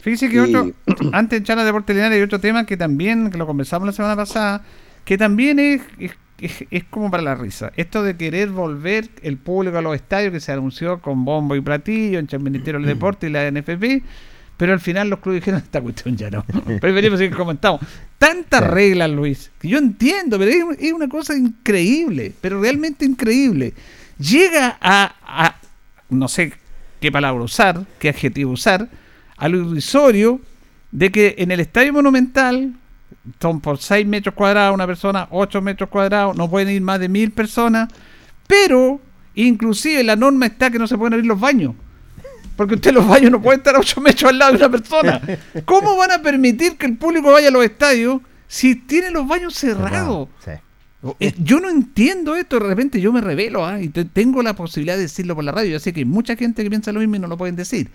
Fíjese que Y- otro, antes de echar a Deporte Linares hay otro tema que también, que lo conversamos la semana pasada, que también es, es, es- es como para la risa. Esto de querer volver el público a los estadios que se anunció con bombo y platillo entre el Ministerio del Deporte y la NFP, pero al final los clubes dijeron, esta cuestión ya no. Preferimos seguir como estamos. Tantas Sí. reglas, Luis, que yo entiendo, pero es, es una cosa increíble, pero realmente increíble. Llega a, no sé qué palabra usar, qué adjetivo usar, a lo irrisorio de que en el estadio monumental son por 6 metros cuadrados una persona, 8 metros cuadrados, no pueden ir más de mil personas, pero inclusive la norma está que no se pueden abrir los baños. Porque usted los baños no pueden estar a 8 metros al lado de una persona. ¿Cómo van a permitir que el público vaya a los estadios si tienen los baños cerrados? Sí. Eh, Yo no entiendo esto, de repente yo me revelo ¿ah? y te- tengo la posibilidad de decirlo por la radio. Yo sé que hay mucha gente que piensa lo mismo y no lo pueden decir.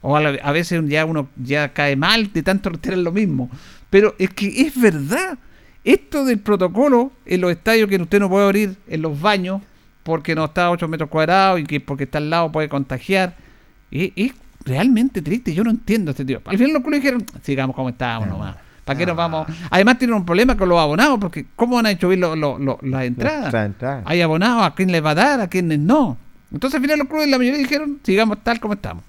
O a, la- a veces ya uno ya cae mal de tanto reiterar lo mismo. Pero es que es verdad. Esto del protocolo en los estadios que usted no puede abrir en los baños porque no está a 8 metros cuadrados y que porque está al lado puede contagiar. Y es realmente triste, yo no entiendo este tío. Al final los clubes dijeron, sigamos como estábamos nomás. ¿Para qué nos vamos? Además tienen un problema con los abonados, porque ¿cómo van a subir lo- lo- lo- las entradas? Las entradas. Hay abonados, a quién les va a dar, a quiénes no. Entonces al final los clubes, la mayoría dijeron, sigamos tal como estamos.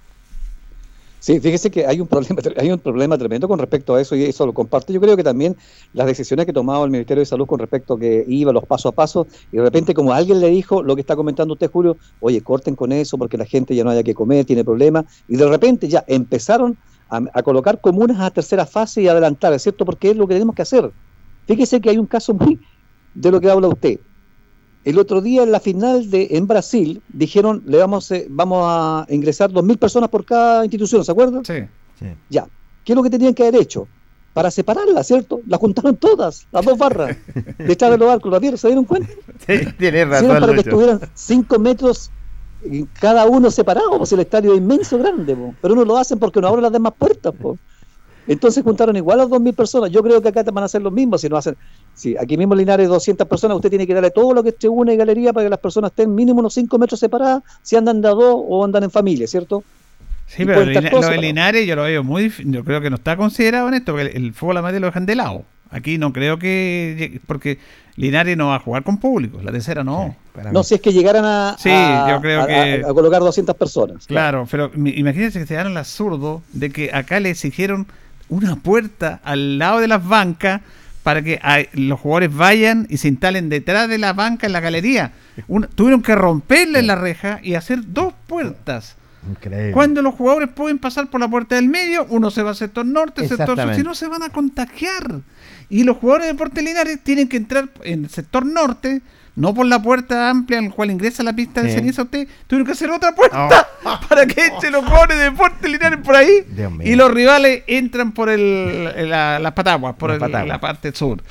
Sí, fíjese que hay un problema, hay un problema tremendo con respecto a eso y eso lo comparto. Yo creo que también las decisiones que tomaba el Ministerio de Salud con respecto a que iba los paso a paso y de repente como alguien le dijo lo que está comentando usted Julio, oye, corten con eso porque la gente ya no haya que comer, tiene problemas y de repente ya empezaron a, a colocar comunas a tercera fase y adelantar, ¿es cierto? Porque es lo que tenemos que hacer. Fíjese que hay un caso muy de lo que habla usted. El otro día en la final de en Brasil dijeron le vamos eh, vamos a ingresar 2.000 personas por cada institución, ¿se acuerdan? Sí. Ya. ¿Qué es lo que tenían que haber hecho? Para separarlas, ¿cierto? Las juntaron todas, las dos barras. Detrás de los arcos, ¿la vieron? ¿Se dieron cuenta? Sí, tienes Hicieron razón, para que estuvieran 5 metros cada uno separado, pues el estadio es inmenso, grande, po. pero no lo hacen porque no abren las demás puertas. po. Entonces juntaron igual a 2.000 personas. Yo creo que acá te van a hacer lo mismo. Si no hacen, si aquí mismo en Linares 200 personas, usted tiene que darle todo lo que es tribuna y galería para que las personas estén mínimo unos 5 metros separadas, si andan de a dos o andan en familia, ¿cierto? Sí, Y pero lo de. Linares yo lo veo muy yo creo que no está considerado en esto, porque el, el fútbol amateur lo dejan de lado. Aquí no creo que porque Linares no va a jugar con público, la tercera no. No, si es que llegaran a, Sí, a- yo creo a- que- a- a colocar 200 personas. Claro, pero imagínense que se dieron el absurdo de que acá le exigieron una puerta al lado de las bancas para que ah, los jugadores vayan y se instalen detrás de la banca en la galería. Una- tuvieron que romperle la reja y hacer dos puertas. Increíble. Cuando los jugadores pueden pasar por la puerta del medio, uno se va al sector norte, sector sur, si no se van a contagiar. Y los jugadores de Deportes Linares tienen que entrar en el sector norte, no por la puerta amplia en la cual ingresa la pista de Sí. ceniza usted, tuvieron que hacer otra puerta para que echen los jugadores de Deportes Linares por ahí y los rivales entran por el, la- las pataguas, por Las el- la parte sur.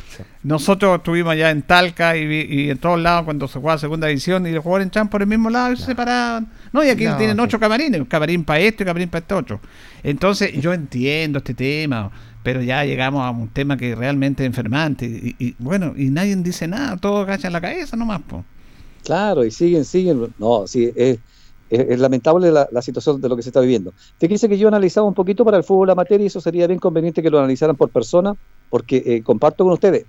Nosotros estuvimos allá en Talca y, y en todos lados cuando se jugaba segunda división y los jugadores entraban por el mismo lado y se separaban. No, y aquí No, tienen sí. ocho camarines, camarín para esto y camarín para este otro. Entonces yo entiendo este tema, pero ya llegamos a un tema que realmente es enfermante y, bueno, y nadie dice nada, todos agachan la cabeza nomás. Po. Claro, y siguen, siguen. No, sí, es, es- lamentable la, la situación de lo que se está viviendo. Fíjense que yo analizaba un poquito para el fútbol amateur y eso sería bien conveniente que lo analizaran por persona, porque eh, comparto con ustedes,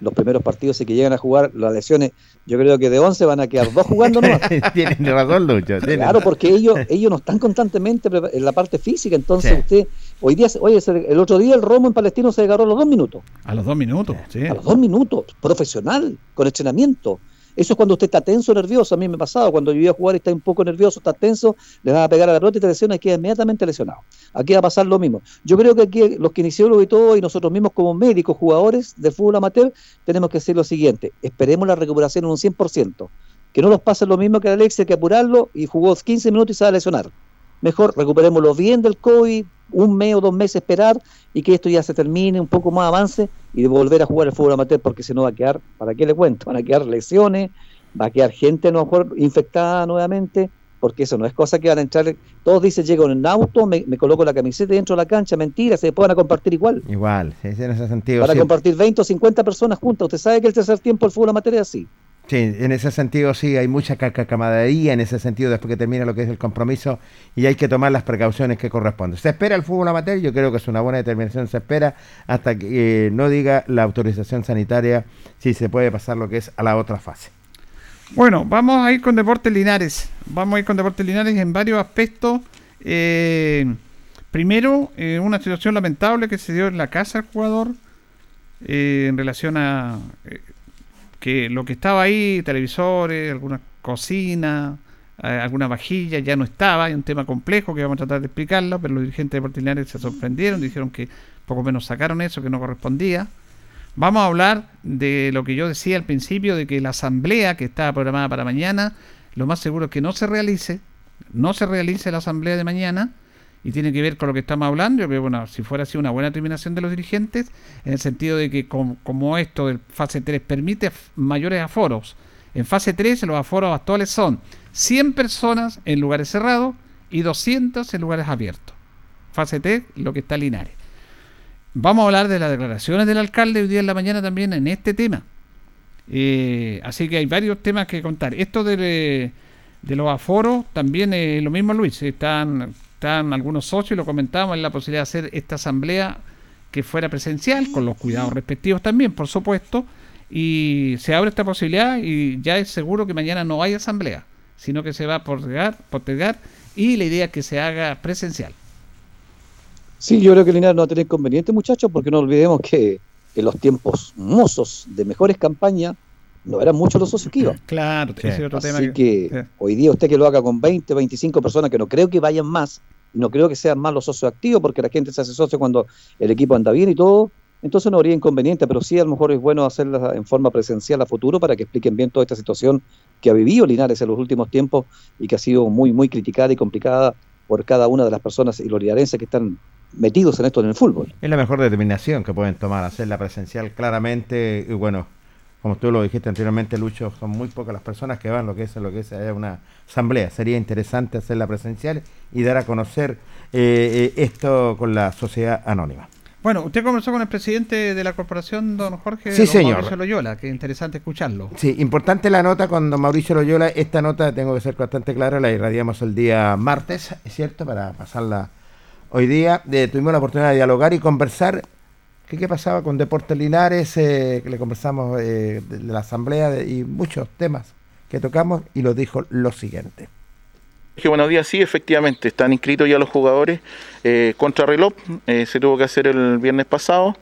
los primeros partidos, si que llegan a jugar las lesiones, yo creo que de 11 van a quedar dos jugando nomás. Tienen razón, Lucho. tienen Claro, porque ellos ellos no están constantemente en la parte física, entonces Sí. usted, hoy día, se- oye, se- el otro día el Romo en Palestino se agarró a los dos minutos. A los dos minutos, sí. A los dos minutos, profesional, con entrenamiento. Eso es cuando usted está tenso, nervioso. A mí me ha pasado, cuando yo iba a jugar y está un poco nervioso, está tenso, le vas a pegar a la pelota y te lesiona y queda inmediatamente lesionado. Aquí va a pasar lo mismo. Yo creo que aquí los kinesiólogos y todo, y nosotros mismos como médicos, jugadores del fútbol amateur, tenemos que hacer lo siguiente. Esperemos la recuperación en un 100%. Que no nos pase lo mismo que a Alexia, que apurarlo y jugó 15 minutos y se va a lesionar. Mejor recuperémoslo bien del COVID, un mes o dos meses esperar y que esto ya se termine, un poco más avance y de volver a jugar el fútbol amateur porque si no va a quedar, ¿para qué le cuento? Van a quedar lesiones, va a quedar gente a lo mejor infectada nuevamente, porque eso no es cosa que van a entrar, todos dicen llego en un auto, me, me coloco la camiseta dentro de la cancha, mentira, se van a compartir igual. Igual, en ese sentido. Van a sí. compartir 20 o 50 personas juntas. Usted sabe que el tercer tiempo el fútbol amateur es así. Sí, en ese sentido sí, hay mucha ca- camaradería en ese sentido después que termina lo que es el compromiso y hay que tomar las precauciones que corresponden. Se espera el fútbol amateur, yo creo que es una buena determinación, se espera hasta que eh, no diga la autorización sanitaria si se puede pasar lo que es a la otra fase. Bueno, vamos a ir con Deportes Linares. Vamos a ir con Deportes Linares en varios aspectos. Eh, primero, eh, una situación lamentable que se dio en la casa del jugador en relación a que lo que estaba ahí, televisores, algunas cocinas, eh, alguna vajilla, ya no estaba. Hay un tema complejo que vamos a tratar de explicarlo, pero los dirigentes de Deportes Linares se sorprendieron, dijeron que poco menos sacaron eso, que no correspondía. Vamos a hablar de lo que yo decía al principio, de que la asamblea que estaba programada para mañana, lo más seguro es que no se realice, no se realice la asamblea de mañana, y tiene que ver con lo que estamos hablando. Yo creo que bueno, si fuera así una buena terminación de los dirigentes, en el sentido de que com- como esto del fase 3 permite mayores aforos, en fase 3 los aforos actuales son 100 personas en lugares cerrados y 200 en lugares abiertos. Fase 3, lo que está Linares. Vamos a hablar de las declaraciones del alcalde hoy día en la mañana también en este tema. Eh, así que hay varios temas que contar. Esto de, de los aforos también es lo mismo, Luis. Están, están algunos socios, lo comentábamos, en la posibilidad de hacer esta asamblea que fuera presencial, con los cuidados respectivos también, por supuesto. Y se abre esta posibilidad y ya es seguro que mañana no hay asamblea, sino que se va a postergar, y la idea es que se haga presencial. Sí, yo creo que Linares no va a tener inconveniente, muchachos, porque no olvidemos que en los tiempos mozos de mejores campañas no eran muchos los socios que iban. Claro, ese es otro Así tema. que, sí. hoy día usted que lo haga con 20, 25 personas, que no creo que vayan más, y no creo que sean más los socios activos, porque la gente se hace socio cuando el equipo anda bien y todo, entonces no habría inconveniente, pero sí a lo mejor es bueno hacerla en forma presencial a futuro para que expliquen bien toda esta situación que ha vivido Linares en los últimos tiempos y que ha sido muy, muy criticada y complicada por cada una de las personas y los linarenses que están metidos en esto en el fútbol. Es la mejor determinación que pueden tomar, hacerla presencial claramente. Y bueno, como tú lo dijiste anteriormente, Lucho, son muy pocas las personas que van lo que es lo que es eh, una asamblea. Sería interesante hacerla presencial y dar a conocer eh, eh, esto con la sociedad anónima. Bueno, usted conversó con el presidente de la corporación, don Jorge Sí, don señor. Mauricio Loyola, que es interesante escucharlo. Sí, importante la nota con don Mauricio Loyola. Esta nota, tengo que ser bastante clara, la irradiamos el día martes, ¿es cierto? Para pasarla hoy día. Eh, tuvimos la oportunidad de dialogar y conversar. ¿Qué, qué pasaba con Deportes Linares? eh, que le conversamos eh, de la asamblea y muchos temas que tocamos y nos dijo lo siguiente. Que buenos días, sí, efectivamente, están inscritos ya los jugadores eh, contra reloj, eh, se tuvo que hacer el viernes pasado,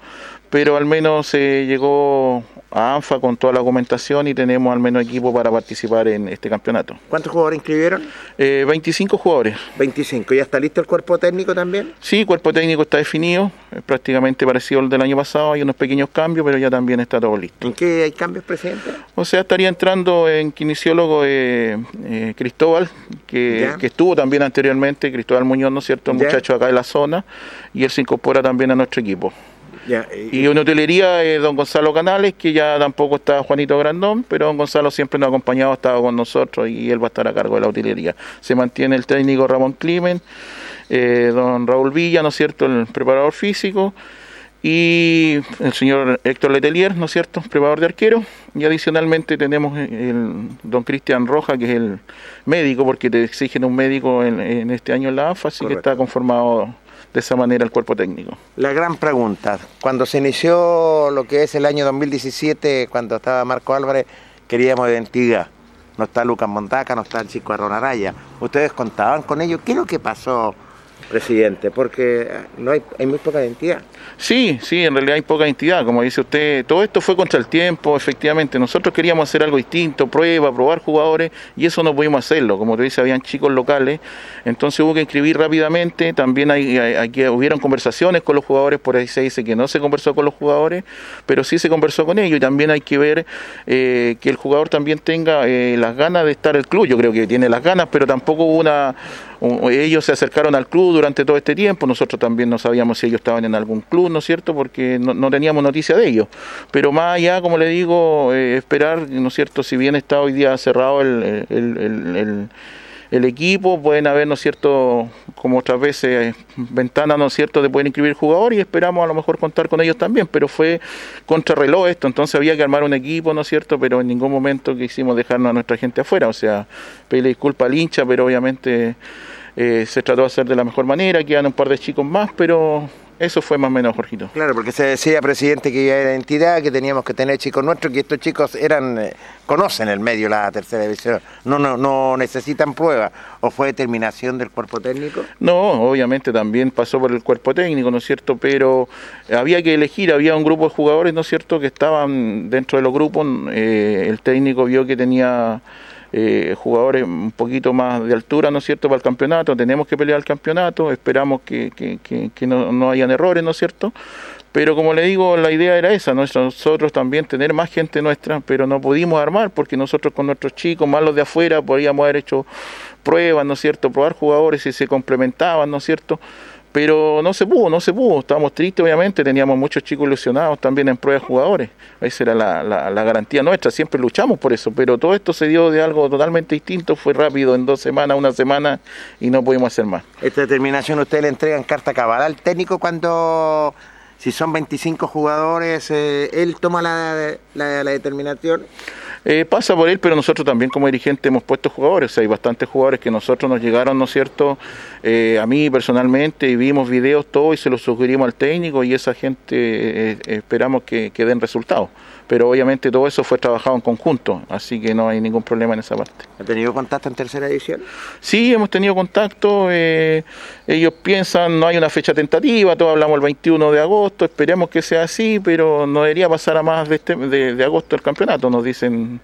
pero al menos se llegó a ANFA con toda la documentación y tenemos al menos equipo para participar en este campeonato. ¿Cuántos jugadores inscribieron? Eh, 25 jugadores. 25. ¿Ya está listo el cuerpo técnico también? Sí, el cuerpo técnico está definido, es prácticamente parecido al del año pasado, hay unos pequeños cambios, pero ya también está todo listo. ¿En qué hay cambios, presidente? O sea, estaría entrando en kinesiólogo eh, eh, Cristóbal, que, que estuvo también anteriormente, Cristóbal Muñoz, ¿no es cierto? Un muchacho acá de la zona, y él se incorpora también a nuestro equipo. Ya, Y en hotelería, eh, don Gonzalo Canales, que ya tampoco está Juanito Grandón, pero don Gonzalo siempre nos ha acompañado, ha estado con nosotros y él va a estar a cargo de la hotelería. Se mantiene el técnico Ramón Climen, eh, don Raúl Villa, ¿no es cierto?, el preparador físico, y el señor Héctor Letelier, ¿no es cierto?, preparador de arquero, y adicionalmente tenemos el don Cristian Roja, que es el médico, porque te exigen un médico en, en este año en la AFA, así que está conformado de esa manera el cuerpo técnico. La gran pregunta, cuando se inició lo que es el año 2017, cuando estaba Marco Álvarez, queríamos identidad. No está Lucas Montaca, no está el chico Aaron Araya. ¿Ustedes contaban con ellos? ¿Qué es lo que pasó, presidente? Porque no hay, hay muy poca identidad. Sí, sí, en realidad hay poca identidad, como dice usted, todo esto fue contra el tiempo, efectivamente, nosotros queríamos hacer algo distinto, prueba, probar jugadores, y eso no pudimos hacerlo, como te dice, habían chicos locales, entonces hubo que inscribir rápidamente, también hay, hay- que- hubieron conversaciones con los jugadores, por ahí se dice que no se conversó con los jugadores, pero sí se conversó con ellos, y también hay que ver eh, que el jugador también tenga eh, las ganas de estar el club, yo creo que tiene las ganas, pero tampoco hubo una... ellos se acercaron al club durante todo este tiempo, nosotros también no sabíamos si ellos estaban en algún club, ¿no es cierto? Porque no, no teníamos noticia de ellos. Pero más allá, como le digo, eh, esperar, ¿no es cierto? Si bien está hoy día cerrado el equipo, pueden haber, ¿no es cierto? Como otras veces, eh, ventanas, ¿no es cierto?, de poder inscribir jugadores y esperamos a lo mejor contar con ellos también, pero fue contrarreloj esto, entonces había que armar un equipo, ¿no es cierto?, pero en ningún momento quisimos dejarnos a nuestra gente afuera, o sea, pedirle disculpa al hincha, pero obviamente eh, se trató de hacer de la mejor manera, quedan un par de chicos más, pero eso fue más o menos, Jorgito. Claro, porque se decía, presidente, que ya era identidad, que teníamos que tener chicos nuestros, que estos chicos eran eh, conocen el medio, la tercera división, no, no, no necesitan prueba. ¿O fue determinación del cuerpo técnico? No, obviamente también pasó por el cuerpo técnico, ¿no es cierto? Pero había que elegir, había un grupo de jugadores, ¿no es cierto?, que estaban dentro de los grupos. eh, el técnico vio que tenía eh, jugadores un poquito más de altura, ¿no es cierto?, para el campeonato. Tenemos que pelear el campeonato, esperamos que, que- que- que no, no hayan errores, ¿no es cierto? Pero como le digo, la idea era esa, ¿no? nosotros también tener más gente nuestra, pero no pudimos armar porque nosotros con nuestros chicos, más los de afuera, podríamos haber hecho pruebas, ¿no es cierto?, probar jugadores y se complementaban, ¿no es cierto? Pero no se pudo, no se pudo, estábamos tristes obviamente, teníamos muchos chicos ilusionados también en pruebas de jugadores, esa era la, la- garantía nuestra, siempre luchamos por eso, pero todo esto se dio de algo totalmente distinto, fue rápido, en dos semanas, una semana, y no pudimos hacer más. Esta determinación ustedes le entregan carta cabal al técnico cuando si son 25 jugadores, eh, él toma la- la determinación. Eh, pasa por él, pero nosotros también como dirigente hemos puesto jugadores. O sea, hay bastantes jugadores que nosotros nos llegaron, ¿no es cierto? Eh, a mí personalmente, y vimos videos, todo, y se los sugerimos al técnico, y esa gente eh, esperamos que, que den resultados. Pero obviamente todo eso fue trabajado en conjunto, así que no hay ningún problema en esa parte. ¿Ha tenido contacto en tercera división? Sí, hemos tenido contacto. eh, ellos piensan, no hay una fecha tentativa, todos hablamos el 21 de agosto, esperemos que sea así, pero no debería pasar a más de, este- de, de agosto el campeonato, nos dicen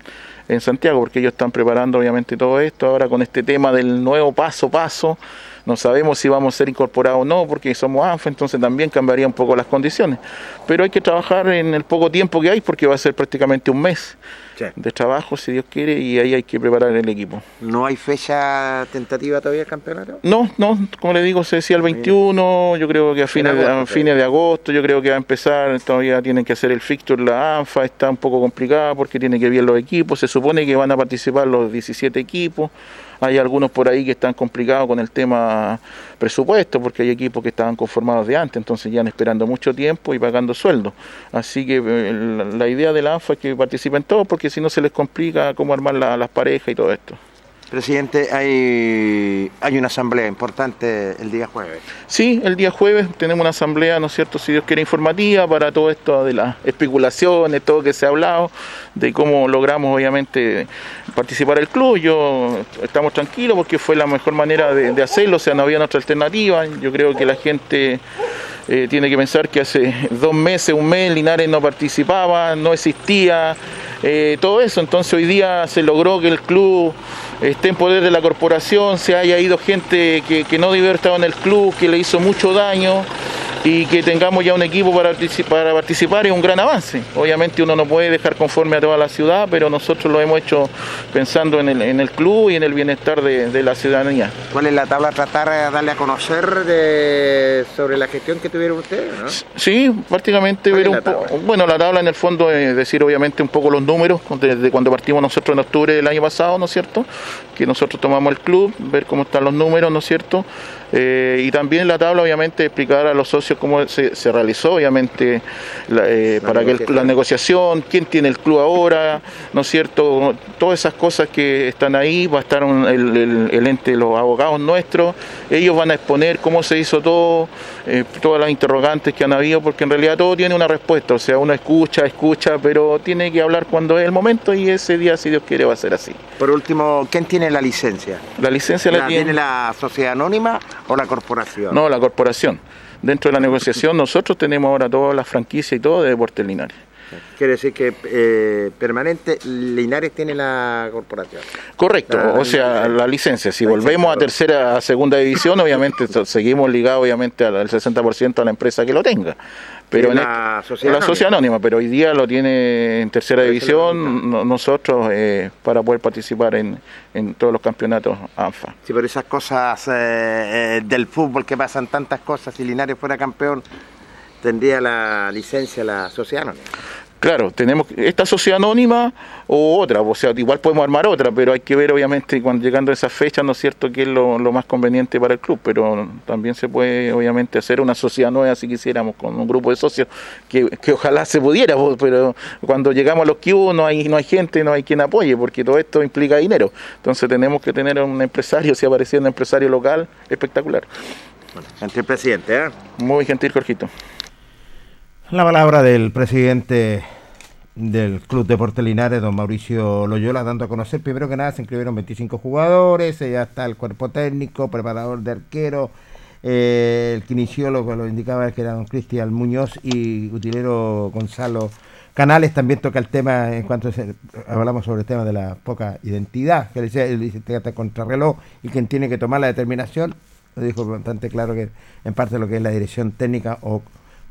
en Santiago, porque ellos están preparando obviamente todo esto. Ahora con este tema del nuevo paso paso, no sabemos si vamos a ser incorporados o no, porque somos ANFA, entonces también cambiaría un poco las condiciones. Pero hay que trabajar en el poco tiempo que hay, porque va a ser prácticamente un mes de trabajo, si Dios quiere, y ahí hay que preparar el equipo. ¿No hay fecha tentativa todavía del campeonato? No, no, como le digo, se decía el 21, yo creo que a fines, a agosto, fines de agosto, yo creo que va a empezar, todavía tienen que hacer el fixture, la ANFA está un poco complicada porque tiene que ver los equipos, se supone que van a participar los 17 equipos, hay algunos por ahí que están complicados con el tema presupuesto, porque hay equipos que estaban conformados de antes, entonces ya esperando mucho tiempo y pagando sueldo. Así que eh, la, idea de la ANFA es que participen todos, porque si no se les complica cómo armar la- las parejas y todo esto. Presidente, hay, hay una asamblea importante el día jueves. Sí, el día jueves tenemos una asamblea, ¿no es cierto?, si Dios quiere, informativa para todo esto de las especulaciones, todo que se ha hablado, de cómo logramos, obviamente, participar el club. Yo estamos tranquilos porque fue la mejor manera de, hacerlo, o sea, no había otra alternativa. Yo creo que la gente eh, tiene que pensar que hace dos meses, un mes, Linares no participaba, no existía, eh, todo eso. Entonces hoy día se logró que el club esté en poder de la corporación, se haya ido gente que, que no debió haber estado en el club, que le hizo mucho daño y que tengamos ya un equipo para, partici- para participar es un gran avance. Obviamente uno no puede dejar conforme a toda la ciudad, pero nosotros lo hemos hecho pensando en el, en el club y en el bienestar de, de la ciudadanía. ¿Cuál es la tabla a tratar de darle a conocer de, sobre la gestión que tuvieron ustedes? ¿no? Sí, prácticamente ¿Cuál ver un poco. Bueno, la tabla en el fondo es decir, obviamente, un poco los números desde cuando partimos nosotros en octubre del año pasado, ¿no es cierto? Que nosotros tomamos el club, ver cómo están los números, ¿no es cierto? Eh, y también la tabla, obviamente, explicar a los socios cómo se, se realizó, obviamente, la, eh, para que el- la negociación, quién tiene el club ahora, ¿no es cierto? Todas esas cosas que están ahí, va a estar un- el, el- el ente, los abogados nuestros, ellos van a exponer cómo se hizo todo, eh, todas las interrogantes que han habido, porque en realidad todo tiene una respuesta, o sea, uno escucha, escucha, pero tiene que hablar cuando es el momento y ese día, si Dios quiere, va a ser así. Por último, ¿quién tiene la licencia? La licencia la, ¿La tiene... tiene la sociedad anónima o la corporación? No, la corporación. Dentro de la negociación nosotros tenemos ahora todas las franquicias y todo de Deportes Linares. Quiere decir que eh, permanente Linares tiene la corporación. Correcto, La- o sea, la licencia. Si volvemos a tercera, a segunda división, obviamente seguimos ligados obviamente al 60% a la empresa que lo tenga. Pero en la este- sociedad la anónima. sociedad anónima, pero hoy día lo tiene en tercera división no- nosotros eh, para poder participar en, en todos los campeonatos ANFA. Sí, pero esas cosas eh, eh, del fútbol que pasan tantas cosas, si Linares fuera campeón, tendría la licencia la sociedad anónima. Claro, tenemos esta sociedad anónima o otra, o sea, igual podemos armar otra, pero hay que ver obviamente cuando llegando a esas fechas, ¿no es cierto?, qué es lo, lo más conveniente para el club, pero también se puede obviamente hacer una sociedad nueva si quisiéramos, con un grupo de socios, que, que ojalá se pudiera, pero cuando llegamos a los Q no hay, no hay gente, no hay quien apoye, porque todo esto implica dinero, entonces tenemos que tener un empresario, si apareciera un empresario local, espectacular. Gentil presidente, ¿eh? Muy gentil, Jorgito. La palabra del presidente del Club Deporte Linares, don Mauricio Loyola, dando a conocer, primero que nada, se inscribieron 25 jugadores, eh, ya está el cuerpo técnico, preparador de arquero, eh, el kinesiólogo lo indicaba que era don Cristian Muñoz y utilero Gonzalo Canales. También toca el tema en cuanto se- hablamos sobre el tema de la poca identidad, que decía, él dice que está contrarreloj y quien tiene que tomar la determinación, lo dijo bastante claro que en parte lo que es la dirección técnica o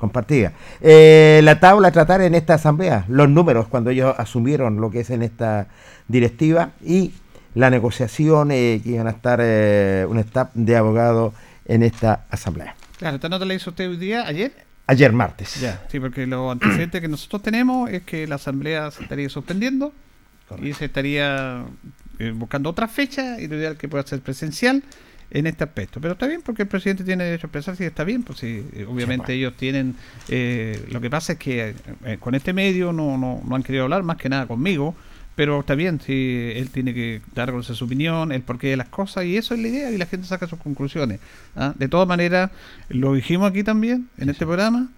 compartida. Eh, la tabla a tratar en esta asamblea, los números cuando ellos asumieron lo que es en esta directiva y la negociación eh, que iban a estar eh, un staff de abogados en esta asamblea. Claro, esta nota la hizo usted hoy día, ayer. Ayer martes. Ya, sí, porque los antecedentes que nosotros tenemos es que la asamblea se estaría suspendiendo y se estaría eh, buscando otra fecha y lo ideal que pueda ser presencial en este aspecto. Pero está bien porque el presidente tiene derecho a expresarse y está bien, pues sí, eh, obviamente pues. ellos tienen... eh, lo que pasa es que eh, con este medio no, no, no han querido hablar más que nada conmigo, pero está bien, si él tiene que dar su opinión, el porqué de las cosas, y eso es la idea, y la gente saca sus conclusiones. ¿ah? De todas maneras, lo dijimos aquí también, en este programa,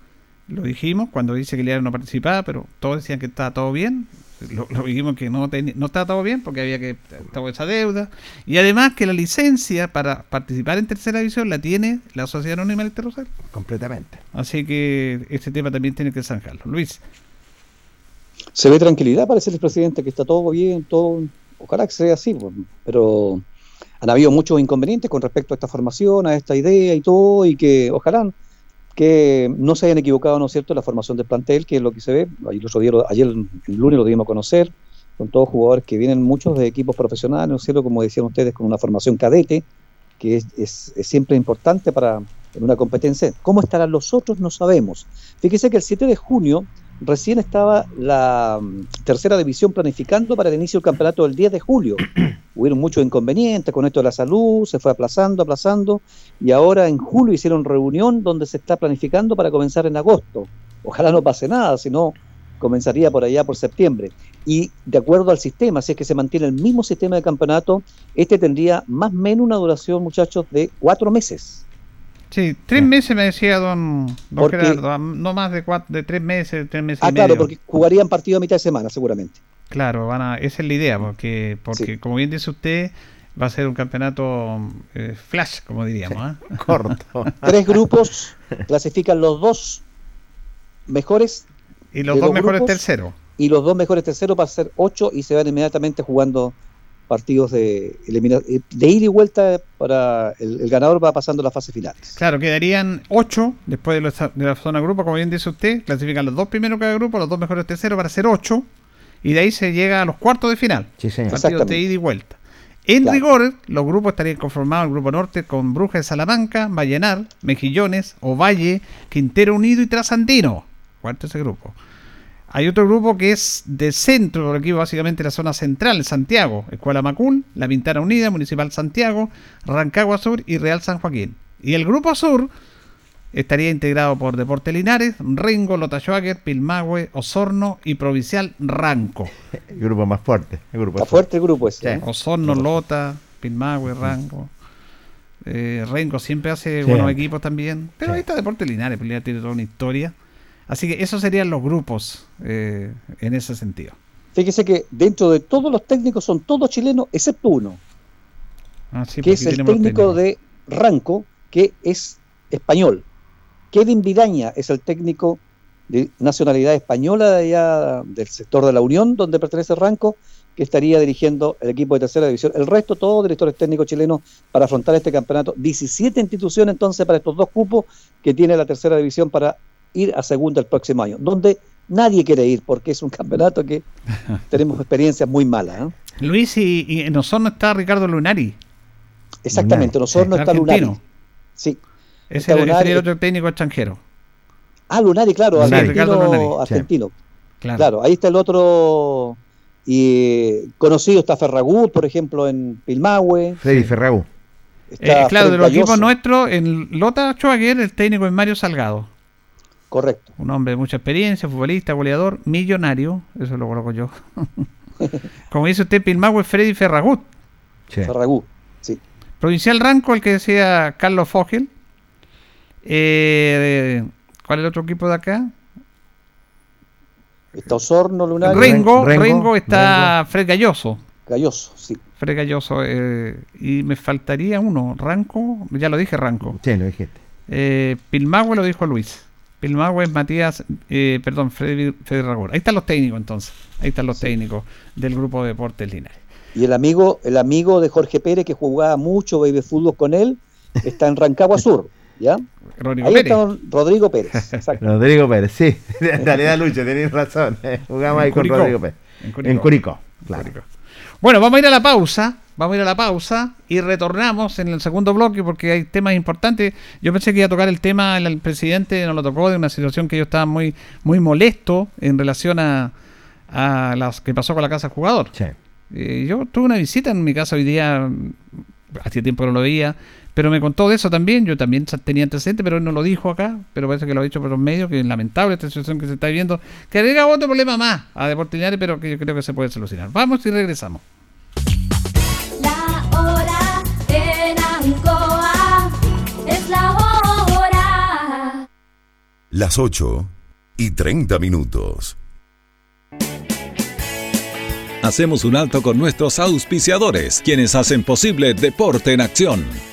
lo dijimos cuando dice que Liara no participaba, pero todos decían que estaba todo bien. Lo, lo dijimos que no, teni- no estaba todo bien porque había que estaba esa deuda. Y además que la licencia para participar en tercera división la tiene la Sociedad Anónima del Terrosal. Completamente. Así que este tema también tiene que zanjarlo. Luis. Se ve tranquilidad, parece el presidente, que está todo bien, todo. Ojalá que sea así, pues, pero han habido muchos inconvenientes con respecto a esta formación, a esta idea y todo, y que ojalá que no se hayan equivocado, ¿no es cierto?, la formación del plantel, que es lo que se ve. Ayer, ayer el lunes lo dimos a conocer, con todos jugadores que vienen muchos de equipos profesionales, ¿no es cierto?, como decían ustedes, con una formación cadete, que es siempre importante para en una competencia. ¿Cómo estarán los otros? No sabemos. Fíjese que el 7 de junio recién estaba la mm, tercera división planificando para el inicio del campeonato del 10 de julio. Hubieron muchos inconvenientes con esto de la salud, se fue aplazando, aplazando, y ahora en julio hicieron reunión donde se está planificando para comenzar en agosto. Ojalá no pase nada, sino comenzaría por allá por septiembre. Y de acuerdo al sistema, si es que se mantiene el mismo sistema de campeonato, este tendría más o menos una duración, muchachos, de cuatro meses. Sí, tres meses me decía don, don Porque- Gerardo, no más de, cuatro, de tres meses, tres meses Ah, y claro, porque jugarían partido a mitad de semana, seguramente. Claro, van a, esa es la idea, porque, porque como bien dice usted, va a ser un campeonato eh, flash, como diríamos. ¿ah? Corto. Tres grupos clasifican los dos mejores. Y los de dos mejores terceros. Y los dos mejores terceros para ser ocho y se van inmediatamente jugando partidos de, de ida y vuelta para el, el ganador va pasando a las fases finales. Claro, quedarían ocho después de, los- de la zona grupo, como bien dice usted, clasifican los dos primeros cada grupo, los dos mejores terceros para ser ocho, y de ahí se llega a los cuartos de final. Sí, señor. Partidos de ida y vuelta. En Claro. rigor, los grupos estarían conformados, el grupo norte, con Brujas de Salamanca, Vallenar, Mejillones, Ovalle, Quintero Unido y Trasandino. Cuarto ese grupo. Hay otro grupo que es de centro, por aquí básicamente la zona central, Santiago, Escuela Macul, La Pintana Unida, Municipal Santiago, Rancagua Sur y Real San Joaquín. Y el grupo sur estaría integrado por Deporte Linares, Rengo, Lota Schwager, Pilmahue, Osorno y Provincial Ranco. El grupo más fuerte. El grupo Está fuerte el grupo ese. ¿eh? Osorno, Lota, Pilmahue, Rango. Eh, Rengo siempre hace Sí. buenos equipos también. Pero Sí. ahí está Deporte Linares, pues Linares tiene toda una historia. Así que esos serían los grupos eh, en ese sentido. Fíjese que dentro de todos los técnicos son todos chilenos, excepto uno, Ah, sí, que es el técnico de Ranco, que es español. Kevin Vidaña es el técnico de nacionalidad española de allá del sector de la Unión, donde pertenece Ranco, que estaría dirigiendo el equipo de tercera división. El resto, todos directores técnicos chilenos para afrontar este campeonato. 17 instituciones entonces para estos dos cupos que tiene la tercera división para ir a segunda el próximo año, donde nadie quiere ir porque es un campeonato que tenemos experiencias muy malas. ¿eh? Luis y, y en Osorno está Ricardo Lunari. Exactamente, nosotros no el está argentino. Lunari. Sí. Ese Está ese Lunari. sería otro técnico extranjero. Ah, Lunari, claro, Lunari, argentino. Ricardo Lunari, sí. argentino. Claro. Claro, ahí está el otro y conocido está Ferragut, por ejemplo, en Pilmahue. Freddy Ferragu. Está Eh, claro, de los equipos nuestros, en Lota Schwager, el técnico es Mario Salgado. Correcto. Un hombre de mucha experiencia, futbolista, goleador, millonario. Eso lo coloco yo. Como dice usted, Pilmahue, Freddy Ferragut. Sí. Ferragut, sí. Provincial Ranco, el que decía Carlos Fogel. Eh, ¿Cuál es el otro equipo de acá? Está Osorno, Lunari. Rengo, Rengo, Rengo, está Fred Galloso. Galloso, sí. Fred Galloso. eh, y me faltaría uno. Ranco, ya lo dije, Ranco. Sí, lo dijiste. Eh, Pilmahue lo dijo Luis. Pilmahue es Matías, eh, perdón, Freddy, Freddy Ragor. Ahí están los técnicos entonces. Ahí están los técnicos del grupo de Deportes Linares. Y el amigo, el amigo de Jorge Pérez, que jugaba mucho baby fútbol con él, está en Rancagua Sur, ¿ya? Rodrigo Ahí Pérez. está Rodrigo Pérez, exacto. Rodrigo Pérez, sí. En realidad, Lucho, tenéis razón. Jugamos En ahí con. Rodrigo Pérez. En Curicó. En Curicó, claro. Bueno, vamos a ir a la pausa. Vamos a ir a la pausa y retornamos en el segundo bloque porque hay temas importantes. Yo pensé que iba a tocar el tema, el, el presidente nos lo tocó de una situación que yo estaba muy, muy molesto en relación a, a las que pasó con la casa del jugador. Sí. Eh, yo tuve una visita en mi casa hoy día, hacía tiempo que no lo veía, Pero me contó de eso también, yo también tenía antecedentes, pero él no lo dijo acá, pero parece que lo ha dicho por los medios, que es lamentable esta situación que se está viviendo, que agrega otro problema más a Deportes Linares, pero que yo creo que se puede solucionar. Vamos y regresamos. La hora en Ancoa es la hora. Las 8 y 30 minutos. Hacemos un alto con nuestros auspiciadores, quienes hacen posible Deporte en Acción.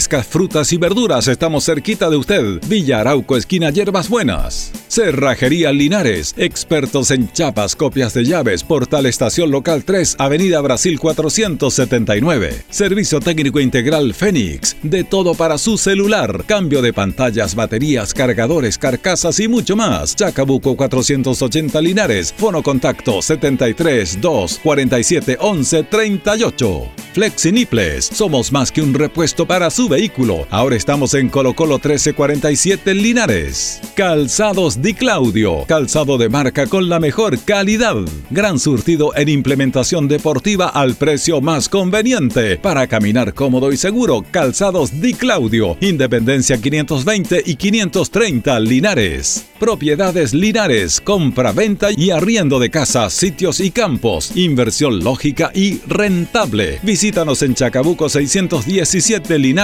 frutas y verduras, estamos cerquita de usted. Villa Arauco esquina Hierbas Buenas. Cerrajería Linares, expertos en chapas, copias de llaves, Portal Estación Local 3, Avenida Brasil 479. Servicio técnico integral Fénix, de todo para su celular, cambio de pantallas, baterías, cargadores, carcasas y mucho más. Chacabuco 480 Linares, fono contacto 73 2 47 11 38. Flexiniples, somos más que un repuesto para su vehículo. Ahora estamos en Colo Colo 1347 Linares. Calzados Di Claudio, calzado de marca con la mejor calidad. Gran surtido en implementación deportiva al precio más conveniente. Para caminar cómodo y seguro, calzados Di Claudio, Independencia 520 y 530 Linares. Propiedades Linares, compra, venta y arriendo de casas, sitios y campos. Inversión lógica y rentable. Visítanos en Chacabuco 617 Linares.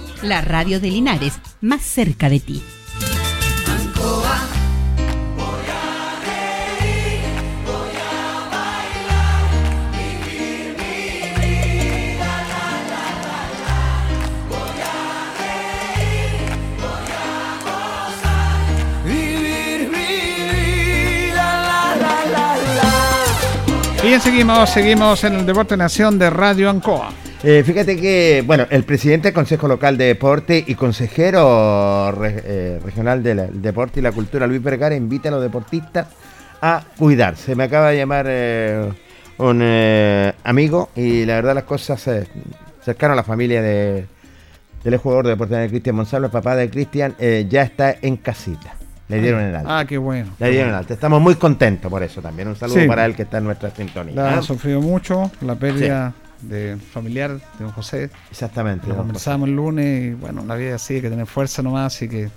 La radio de Linares, más cerca de ti. Ancoa. Bien, seguimos, seguimos en el Deporte Nación de Radio Ancoa. Eh, fíjate que, bueno, el presidente del Consejo Local de Deporte y consejero re- eh, regional del Deporte y la Cultura, Luis Vergara, invita a los deportistas a cuidarse. Me acaba de llamar eh, un amigo y la verdad las cosas cercano a la familia de, del jugador de deporte Cristian Monsalvo, el papá de Cristian, ya está en casita. Le dieron el alta. Ah, qué bueno. Le dieron el alta. Estamos muy contentos por eso también. Un saludo Sí. para él que está en nuestra sintonía. La ¿ah? ha sufrido mucho, la pérdida de familiar de don José. Exactamente. Lo conversamos el lunes y bueno, la vida así hay que tener fuerza nomás, así que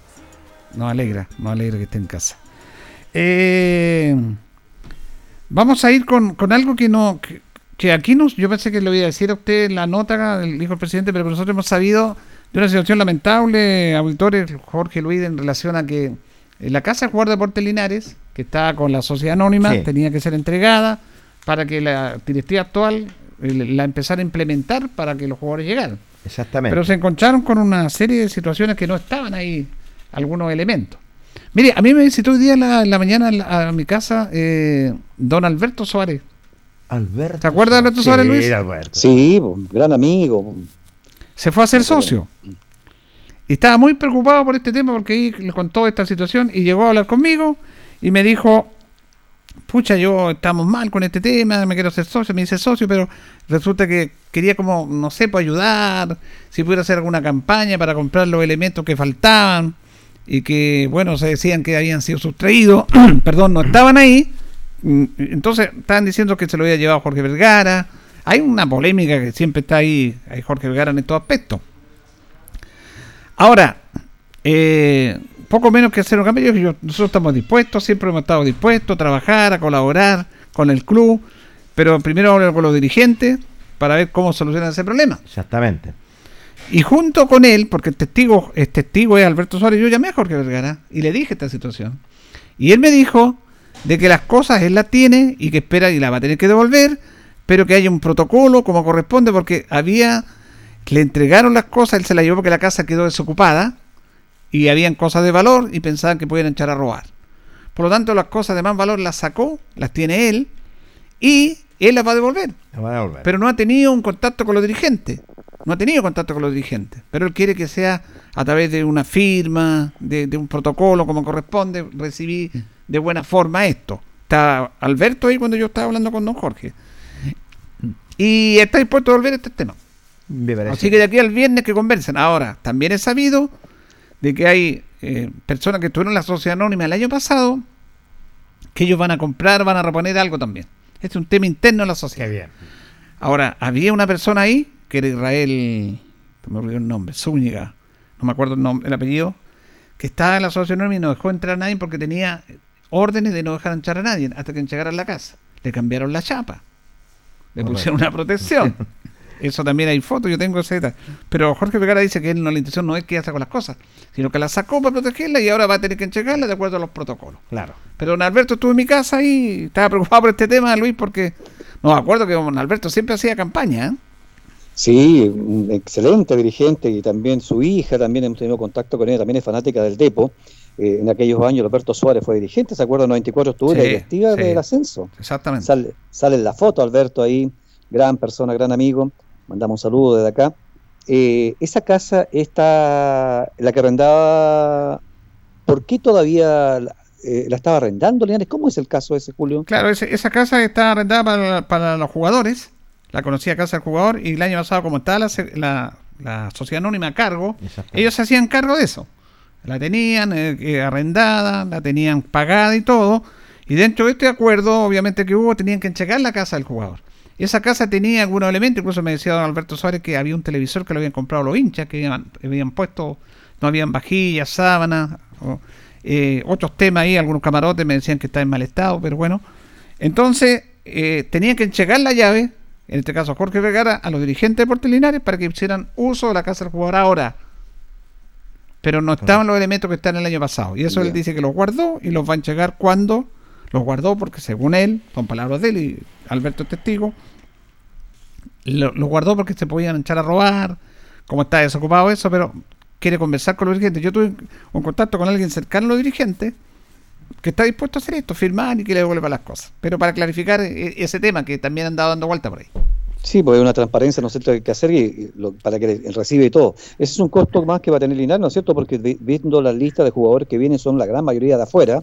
nos alegra, nos alegra que esté en casa. Eh, vamos a ir con, con algo que no, que, que aquí nos, yo pensé que le iba a decir a usted la nota, dijo el presidente, pero nosotros hemos sabido de una situación lamentable, auditores, Jorge Luis, en relación a que en la casa del jugador de Deportes Linares, que está con la sociedad anónima, Sí. tenía que ser entregada para que la directiva actual eh, la empezara a implementar para que los jugadores llegaran. Exactamente. Pero se encontraron con una serie de situaciones que no estaban ahí, algunos elementos. Mire, a mí me visitó hoy día en la, en la mañana a mi casa eh, don Alberto Suárez. Alberto. ¿Te acuerdas de Alberto Sí, Suárez, Luis? Alberto. Sí, gran amigo. Se fue a ser socio. Y estaba muy preocupado por este tema porque ahí le contó esta situación y llegó a hablar conmigo y me dijo, pucha, yo estamos mal con este tema, me quiero hacer socio, me dice socio, pero resulta que quería como, no sé, pues ayudar, si pudiera hacer alguna campaña para comprar los elementos que faltaban y que, bueno, se decían que habían sido sustraídos, perdón, no estaban ahí. Mm, Entonces estaban diciendo que se lo había llevado Jorge Vergara. Hay una polémica que siempre está ahí, hay Jorge Vergara en estos aspectos. Ahora, eh, poco menos que hacer un cambio. Yo- yo- nosotros estamos dispuestos, siempre hemos estado dispuestos a trabajar, a colaborar con el club, pero primero hablar con los dirigentes para ver cómo solucionan ese problema. Exactamente. Y junto con él, porque el testigo, el testigo es Alberto Suárez, yo llamé a Jorge Vergara y le dije esta situación. Y él me dijo de que las cosas él las tiene y que espera y la va a tener que devolver, pero que haya un protocolo como corresponde, porque había, le entregaron las cosas, él se las llevó porque la casa quedó desocupada y habían cosas de valor y pensaban que podían echar a robar. Por lo tanto, las cosas de más valor las sacó, las tiene él y él las va a devolver. A. Pero no ha tenido un contacto con los dirigentes. No ha tenido contacto con los dirigentes. Pero él quiere que sea a través de una firma, de, de un protocolo como corresponde, recibir de buena forma esto. Está Alberto ahí cuando yo estaba hablando con don Jorge. Y está dispuesto a volver a este tema. Me. Así que de aquí al viernes que conversen. Ahora, también he sabido de que hay eh, personas que estuvieron en la sociedad anónima el año pasado que ellos van a comprar, van a reponer algo también. Este es un tema interno de la sociedad. bien. Ahora, había una persona ahí, que era Israel, me olvidó el nombre, Zúñiga, no me acuerdo el, nombre, el apellido, que estaba en la sociedad anónima y no dejó entrar a nadie porque tenía órdenes de no dejar entrar a nadie hasta que llegaran a la casa. Le cambiaron la chapa. Le Correcto. pusieron una protección. Eso también hay fotos, yo tengo esa. Pero Jorge Vergara dice que él no, la intención no es que con las cosas, sino que la sacó para protegerla y ahora va a tener que entregarla de acuerdo a los protocolos. Claro. Pero don Alberto estuvo en mi casa y estaba preocupado por este tema, Luis, porque no me acuerdo que don Alberto siempre hacía campaña. ¿eh? Sí, un excelente dirigente y también su hija, también hemos tenido contacto con ella, también es fanática del Depo. Eh, en aquellos años Alberto Suárez fue dirigente, ¿se acuerda? En 94 estuvo en la Sí, directiva sí. del ascenso. Exactamente. Sale, sale en la foto Alberto ahí, gran persona, gran amigo. Mandamos un saludo desde acá. Eh, esa casa está, la que arrendaba, ¿por qué todavía la, eh, la estaba arrendando, Linares? ¿Cómo es el caso ese, Julio? Claro, ese- esa casa está arrendada para, para los jugadores, la conocía casa del jugador, y el año pasado, como estaba la, se- la, la sociedad anónima a cargo, ellos se hacían cargo de eso. La tenían eh, eh, arrendada, la tenían pagada y todo, y dentro de este acuerdo, obviamente que hubo, tenían que enchecar la casa del jugador. Esa casa tenía algunos elementos, incluso me decía don Alberto Suárez que había un televisor que lo habían comprado los hinchas, que habían, habían puesto, no habían vajillas, sábanas, o, eh, otros temas ahí, algunos camarotes me decían que está en mal estado, pero bueno. Entonces, eh, tenían que enchegar la llave, en este caso Jorge Vergara, a los dirigentes de Deportes Linares para que hicieran uso de la casa del jugador ahora. Pero no estaban los elementos que están el año pasado. Y eso él dice que los guardó y los va a entregar cuando los guardó, porque según él, son palabras de él y Alberto es testigo, lo- guardó porque se podían echar a robar, como está desocupado eso, pero quiere conversar con los dirigentes. Yo tuve un contacto con alguien cercano a los dirigentes que está dispuesto a hacer esto, firmar y que le devuelva las cosas. Pero para clarificar eh, ese tema que también han dado dando vuelta por ahí. Sí, pues hay una transparencia, ¿no es cierto?, que hacer y, y lo- para que él recibe y todo. Ese es un costo más que va a tener Linares, ¿no es cierto?, porque vi- viendo la lista de jugadores que vienen son la gran mayoría de afuera,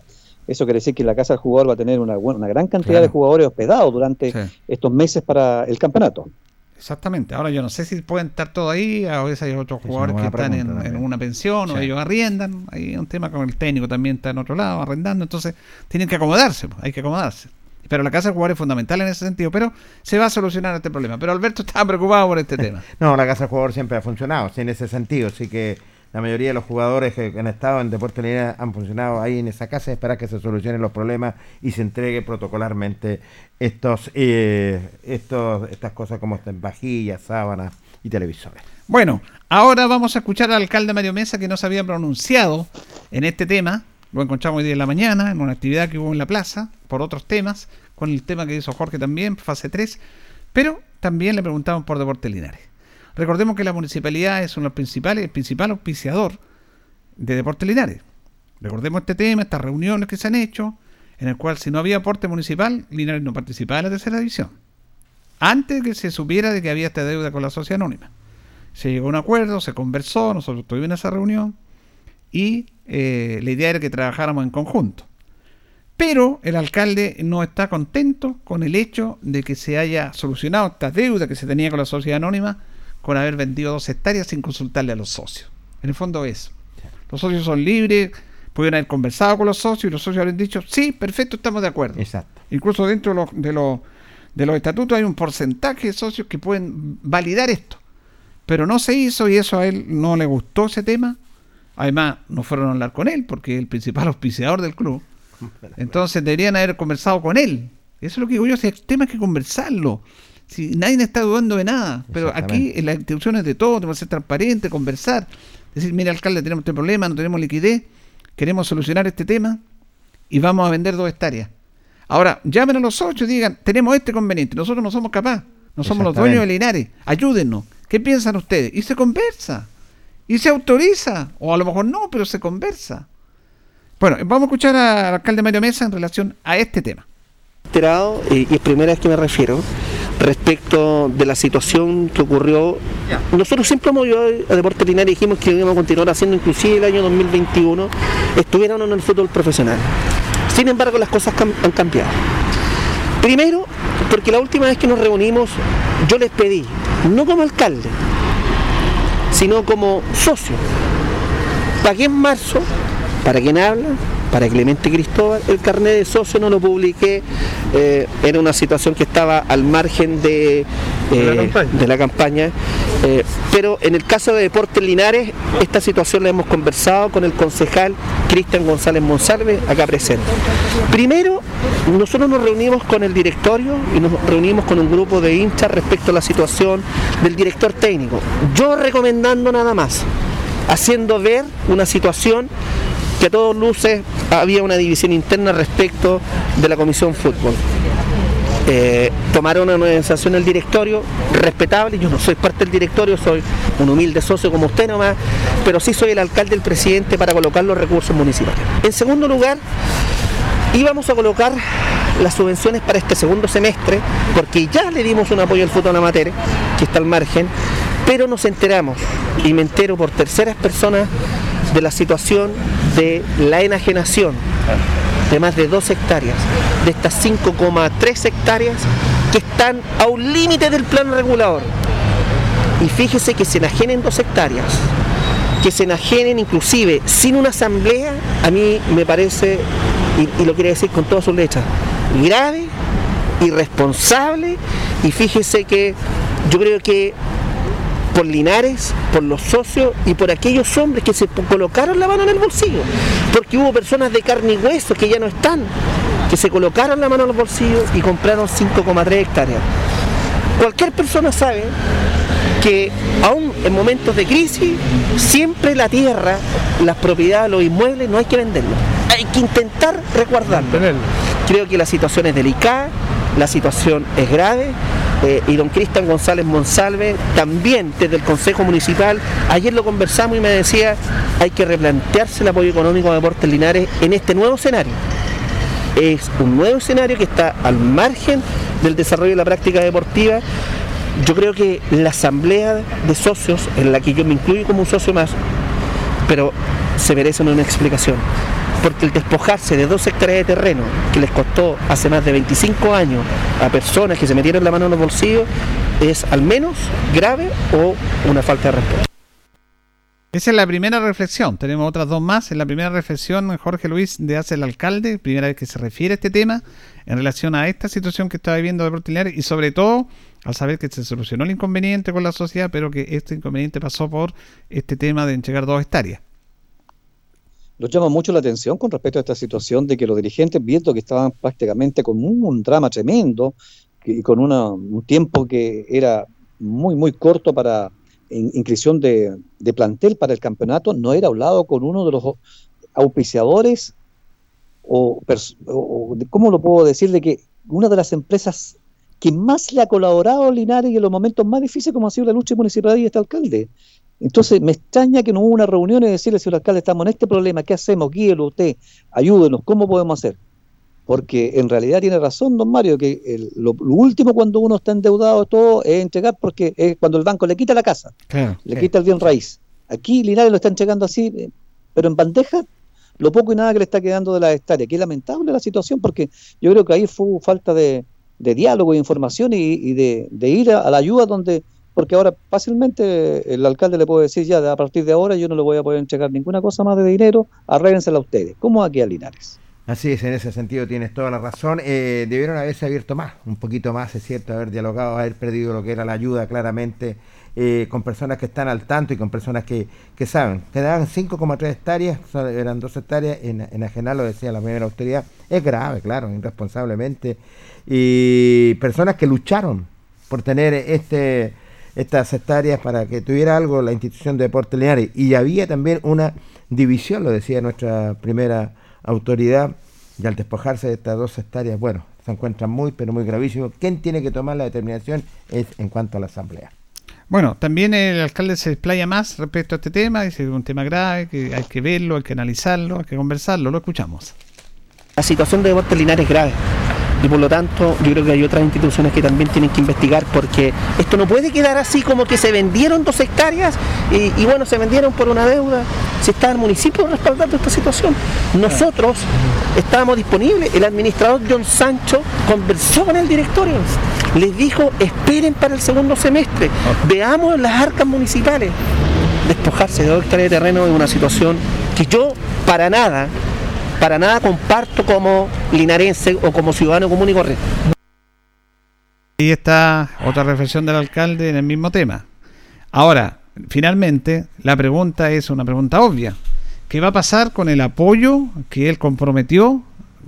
eso quiere decir que la casa del jugador va a tener una, buena- una gran cantidad Claro. de jugadores hospedados durante Sí. estos meses para el campeonato. Exactamente. Ahora yo no sé si pueden estar todos ahí, a veces hay otros Es jugadores que están en, una pensión o ellos arriendan. Hay un tema con el técnico también está en otro lado, arrendando. Entonces tienen que acomodarse, pues, hay que acomodarse. Pero la casa del jugador es fundamental en ese sentido, pero se va a solucionar este problema. Pero Alberto estaba preocupado por este tema. No, la casa del jugador siempre ha funcionado, sí, en ese sentido. Así que la mayoría de los jugadores que han estado en Deportes Linares han funcionado ahí en esa casa. Esperar que se solucionen los problemas y se entregue protocolarmente estos, eh, estos estas cosas como estas vajillas, sábanas y televisores. Bueno, ahora vamos a escuchar al alcalde Mario Mesa que no se había pronunciado en este tema. Lo encontramos hoy día en la mañana en una actividad que hubo en la plaza por otros temas, con el tema que hizo Jorge también, fase 3. Pero también le preguntamos por Deportes Linares. Recordemos que la municipalidad es uno de los principales, el principal auspiciador de Deportes Linares. Recordemos este tema, estas reuniones que se han hecho, en el cual si no había aporte municipal, Linares no participaba en la tercera división. Antes de que se supiera de que había esta deuda con la sociedad anónima. Se llegó a un acuerdo, se conversó, nosotros tuvimos en esa reunión y eh, la idea era que trabajáramos en conjunto. Pero el alcalde no está contento con el hecho de que se haya solucionado esta deuda que se tenía con la sociedad anónima con haber vendido dos hectáreas sin consultarle a los socios. En el fondo es, los socios son libres, pudieron haber conversado con los socios y los socios habrían dicho, sí, perfecto, estamos de acuerdo. Exacto. Incluso dentro de los, de los, de los estatutos hay un porcentaje de socios que pueden validar esto. Pero no se hizo y eso a él no le gustó ese tema. Además, no fueron a hablar con él porque es el principal auspiciador del club. Entonces deberían haber conversado con él. Eso es lo que digo yo, si el tema que conversarlo. Si nadie está dudando de nada. Pero aquí en las instituciones de todo, tenemos que ser transparente, conversar. Decir, mire alcalde, tenemos este problema, no tenemos liquidez, queremos solucionar este tema y vamos a vender dos hectáreas. Ahora, llamen a los socios y digan, tenemos este conveniente, nosotros no somos capaces, no somos los dueños de Linares, ayúdennos. ¿Qué piensan ustedes? Y se conversa. Y se autoriza. O a lo mejor no, pero se conversa. Bueno, vamos a escuchar al alcalde Mario Mesa en relación a este tema. y es primera vez que me refiero, respecto de la situación que ocurrió. Nosotros siempre hemos ayudado a Deportes Linares y dijimos que íbamos a continuar haciendo, inclusive el año 2021, estuvieran en el fútbol profesional. Sin embargo, las cosas han cambiado. Primero, porque la última vez que nos reunimos, yo les pedí, no como alcalde, sino como socio, pagué en marzo, para quien habla, para Clemente Cristóbal, el carnet de socio no lo publiqué, eh, era una situación que estaba al margen de, eh, de la campaña, eh, pero en el caso de Deportes Linares, esta situación la hemos conversado con el concejal Cristian González Monsalve, acá presente. Primero, nosotros nos reunimos con el directorio y nos reunimos con un grupo de hinchas respecto a la situación del director técnico. Yo recomendando nada más, haciendo ver una situación que a todos luces había una división interna respecto de la comisión fútbol. Eh, tomaron una organización el directorio, respetable, yo no soy parte del directorio, soy un humilde socio como usted nomás, pero sí soy el alcalde, el presidente para colocar los recursos municipales. En segundo lugar, íbamos a colocar las subvenciones para este segundo semestre, porque ya le dimos un apoyo al fútbol amateur, que está al margen, pero nos enteramos, y me entero por terceras personas, de la situación de la enajenación de más de 2 hectáreas, de estas 5,3 hectáreas que están a un límite del plan regulador. Y fíjese que se enajenen 2 hectáreas, que se enajenen inclusive sin una asamblea, a mí me parece, y, y lo quiere decir con todas sus letras, grave, irresponsable, y fíjese que yo creo que por Linares, por los socios y por aquellos hombres que se colocaron la mano en el bolsillo. Porque hubo personas de carne y hueso que ya no están, que se colocaron la mano en los bolsillos y compraron 5,3 hectáreas. Cualquier persona sabe que aún en momentos de crisis, siempre la tierra, las propiedades, los inmuebles, no hay que venderlos. Hay que intentar resguardarlos. Creo que la situación es delicada, la situación es grave. Eh, y don Cristian González Monsalve, también desde el Consejo Municipal, ayer lo conversamos y me decía, hay que replantearse el apoyo económico a Deportes Linares en este nuevo escenario. Es un nuevo escenario que está al margen del desarrollo de la práctica deportiva Yo creo que la asamblea de socios, en la que yo me incluyo como un socio más, pero se merecen una explicación. Porque el despojarse de dos hectáreas de terreno que les costó hace más de 25 años a personas que se metieron la mano en los bolsillos es al menos grave o una falta de respeto. Esa es la primera reflexión. Tenemos otras dos más. En la primera reflexión, Jorge Luis de hace el alcalde, primera vez que se refiere a este tema, en relación a esta situación que está viviendo Deportes Linares y sobre todo al saber que se solucionó el inconveniente con la sociedad, pero que este inconveniente pasó por este tema de entregar dos hectáreas. Nos llama mucho la atención con respecto a esta situación de que los dirigentes, viendo que estaban prácticamente con un drama tremendo y con una, un tiempo que era muy, muy corto para in- inscripción de, plantel para el campeonato, no era hablado con uno de los auspiciadores o, o- ¿cómo lo puedo decir? De que una de las empresas que más le ha colaborado a Linares en los momentos más difíciles como ha sido la lucha municipal y este alcalde. Entonces me extraña que no hubo una reunión y decirle, señor alcalde, estamos en este problema, ¿qué hacemos? Guíelo usted, ayúdenos, ¿cómo podemos hacer? Porque en realidad tiene razón, don Mario, que el- lo, lo último cuando uno está endeudado todo es entregar porque es cuando el banco le quita la casa, Claro. le quita el bien raíz. Aquí Linares lo está entregando así, eh, pero en bandeja, lo poco y nada que le está quedando de la hectárea. Qué lamentable la situación, porque yo creo que ahí fue falta de, de diálogo, de información y, y de, de ir a, a la ayuda donde, porque ahora fácilmente el alcalde le puede decir ya, a partir de ahora yo no le voy a poder entregar ninguna cosa más de dinero, arréglensela ustedes. ¿Cómo aquí a Linares? Así es, en ese sentido tienes toda la razón. Eh, debieron haberse abierto más, un poquito más, es cierto, haber dialogado, haber perdido lo que era la ayuda claramente, eh, con personas que están al tanto y con personas que, que saben. Quedaban 5,3 hectáreas, eran 2 hectáreas, en, enajenar, lo decía la primera autoridad. Es grave, claro, irresponsablemente. Y personas que lucharon por tener este estas hectáreas para que tuviera algo la institución de Deportes Linares. Y había también una división, lo decía nuestra primera autoridad, y al despojarse de estas dos hectáreas, bueno, se encuentran muy, pero muy gravísimos. ¿Quién tiene que tomar la determinación? Es en cuanto a la asamblea. Bueno, también el alcalde se explaya más respecto a este tema, dice que es un tema grave, que hay que verlo, hay que analizarlo, hay que conversarlo, lo escuchamos. La situación de Deportes Linares es grave y por lo tanto yo creo que hay otras instituciones que también tienen que investigar porque esto no puede quedar así como que se vendieron dos hectáreas y, bueno, se vendieron por una deuda. Si está el municipio respaldando esta situación. Nosotros estábamos disponibles, el administrador John Sancho conversó con el directorio, les dijo esperen para el segundo semestre, veamos las arcas municipales. Despojarse de dos hectáreas de terreno es una situación que yo para nada para nada comparto como linarense o como ciudadano común y corriente. Ahí está otra reflexión del alcalde en el mismo tema. Ahora, finalmente, la pregunta es una pregunta obvia. ¿Qué va a pasar con el apoyo que él comprometió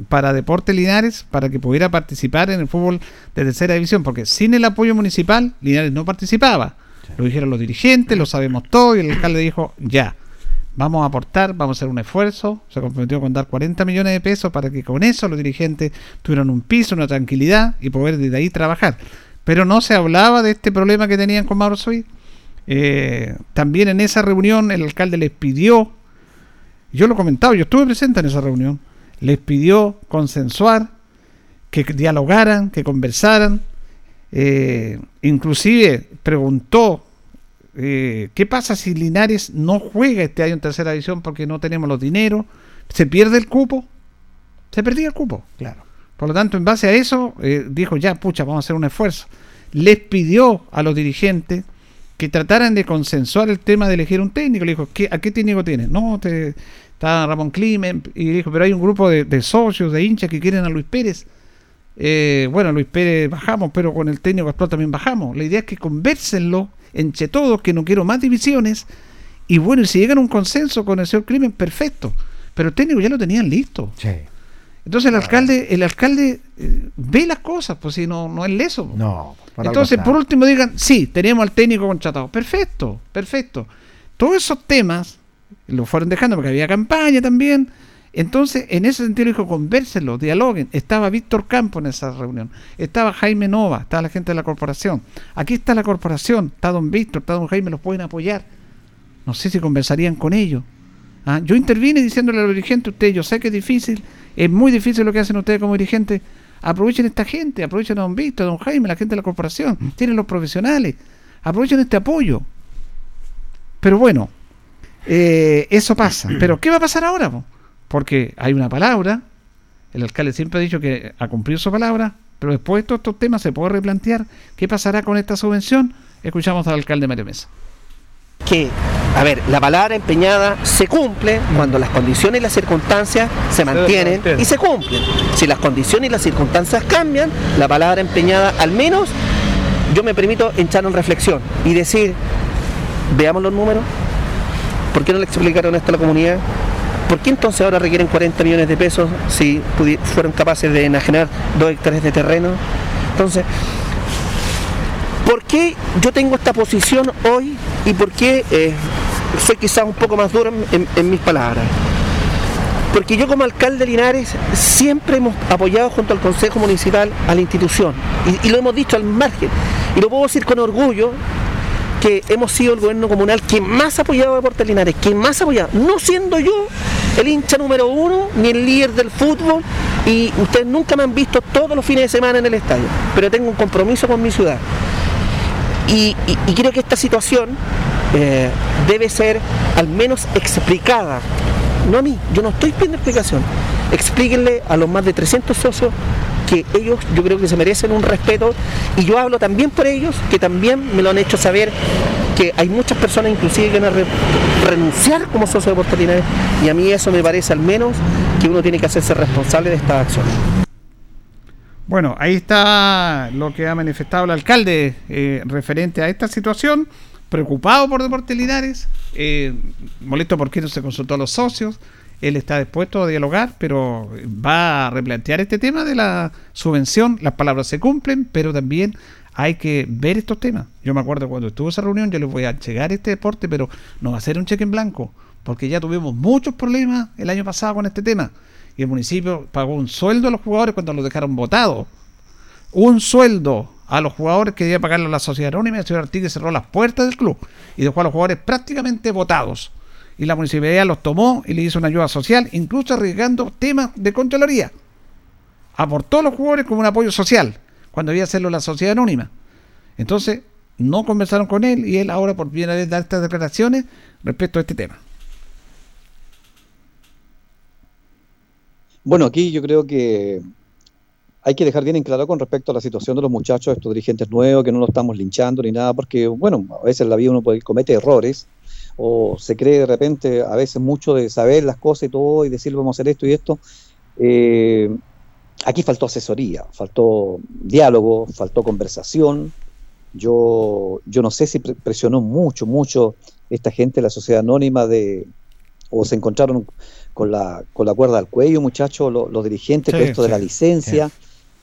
para Deportes Linares para que pudiera participar en el fútbol de tercera división? Porque sin el apoyo municipal, Linares no participaba. Lo dijeron los dirigentes, lo sabemos todo, y el alcalde dijo, ya, vamos a aportar, vamos a hacer un esfuerzo, se comprometió con dar 40 millones de pesos para que con eso los dirigentes tuvieran un piso, una tranquilidad y poder desde ahí trabajar. Pero no se hablaba de este problema que tenían con Mauro Soy. Eh, también en esa reunión el alcalde les pidió, yo lo he comentado, yo estuve presente en esa reunión, les pidió consensuar, que dialogaran, que conversaran, eh, inclusive preguntó eh, ¿qué pasa si Linares no juega este año en tercera división porque no tenemos los dineros? ¿Se pierde el cupo? Se perdía el cupo. Claro. Por lo tanto, en base a eso, eh, dijo ya, pucha, vamos a hacer un esfuerzo. Les pidió a los dirigentes que trataran de consensuar el tema de elegir un técnico. Le dijo, ¿qué, ¿a qué técnico tienes? No, te, está Ramón Climen. Y dijo, pero hay un grupo de, socios, de hinchas que quieren a Luis Pérez. Eh, bueno, Luis Pérez bajamos, pero con el técnico actual también bajamos. La idea es que conversenlo entre todos, que no quiero más divisiones. Y bueno, si llegan a un consenso con el señor Crimen, perfecto. Pero el técnico ya lo tenían listo. Sí. Entonces el alcalde, el alcalde eh, ve las cosas, pues si no, no es leso. po. No. Entonces, por último, digan, sí, tenemos al técnico contratado. Perfecto, perfecto. Todos esos temas lo fueron dejando porque había campaña también. Entonces, en ese sentido, dijo, convérselo, dialoguen. Estaba Víctor Campo en esa reunión. Estaba Jaime Nova, estaba la gente de la corporación. Aquí está la corporación, está don Víctor, está don Jaime, los pueden apoyar. No sé si conversarían con ellos. Ah, Yo intervine diciéndole a los dirigentes, ustedes, yo sé que es difícil, es muy difícil lo que hacen ustedes como dirigentes. Aprovechen esta gente, aprovechen a don Víctor, a don Jaime, la gente de la corporación, tienen los profesionales, aprovechen este apoyo. Pero bueno, eh, eso pasa. Pero ¿qué va a pasar ahora? po? Porque hay una palabra, el alcalde siempre ha dicho que ha cumplido su palabra, pero después de todos estos temas se puede replantear qué pasará con esta subvención. Escuchamos al alcalde Mario Mesa. que, a ver, la palabra empeñada se cumple cuando las condiciones y las circunstancias se mantienen y se cumplen. Si las condiciones y las circunstancias cambian, la palabra empeñada, al menos, yo me permito echar en reflexión y decir, veamos los números, ¿por qué no le explicaron esto a la comunidad? ¿Por qué entonces ahora requieren 40 millones de pesos si fueron capaces de enajenar dos hectáreas de terreno? Entonces, ¿Por qué yo tengo esta posición hoy y por qué eh, soy quizás un poco más duro en mis palabras? Porque yo como alcalde de Linares siempre hemos apoyado junto al Consejo Municipal a la institución y, y lo hemos dicho al margen. Y lo puedo decir con orgullo que hemos sido el gobierno comunal que más ha apoyado a Deportes Linares, que más ha apoyado, no siendo yo el hincha número uno ni el líder del fútbol y ustedes nunca me han visto todos los fines de semana en el estadio, pero tengo un compromiso con mi ciudad. Y, y- creo que esta situación eh, debe ser al menos explicada. No a mí, yo no estoy pidiendo explicación. Explíquenle a los más de 300 socios que ellos yo creo que se merecen un respeto y yo hablo también por ellos que también me lo han hecho saber que hay muchas personas inclusive que van a re- renunciar como socios de Deportes Linares y a mí eso me parece al menos que uno tiene que hacerse responsable de estas acciones. Bueno, ahí está lo que ha manifestado el alcalde eh, referente a esta situación, preocupado por Deportes Linares, eh, molesto porque no se consultó a los socios, él está dispuesto a dialogar, pero va a replantear este tema de la subvención, las palabras se cumplen, pero también hay que ver estos temas. Yo me acuerdo cuando estuvo esa reunión, yo les voy a llegar este deporte, pero no va a ser un cheque en blanco, porque ya tuvimos muchos problemas el año pasado con este tema. Y el municipio pagó un sueldo a los jugadores cuando los dejaron votados. Un sueldo a los jugadores que debía pagarlo la sociedad anónima y el señor Artigue cerró las puertas del club y dejó a los jugadores prácticamente votados. Y la municipalidad los tomó y le hizo una ayuda social, incluso arriesgando temas de Contraloría. Aportó a los jugadores como un apoyo social, cuando debía hacerlo la sociedad anónima. Entonces, no conversaron con él y él ahora por primera vez da estas declaraciones respecto a este tema. Bueno, aquí yo creo que hay que dejar bien en claro con respecto a la situación de los muchachos, estos dirigentes nuevos, que no los estamos linchando ni nada, porque, bueno, a veces en la vida uno puede, comete errores o se cree de repente a veces mucho de saber las cosas y todo y decir vamos a hacer esto y esto. Eh, aquí faltó asesoría, faltó diálogo, faltó conversación. Yo, yo no sé si pre- presionó mucho, mucho esta gente la sociedad anónima de, o se encontraron con la, con la cuerda al cuello, muchachos, lo- los dirigentes, Sí, con esto de la sí, licencia.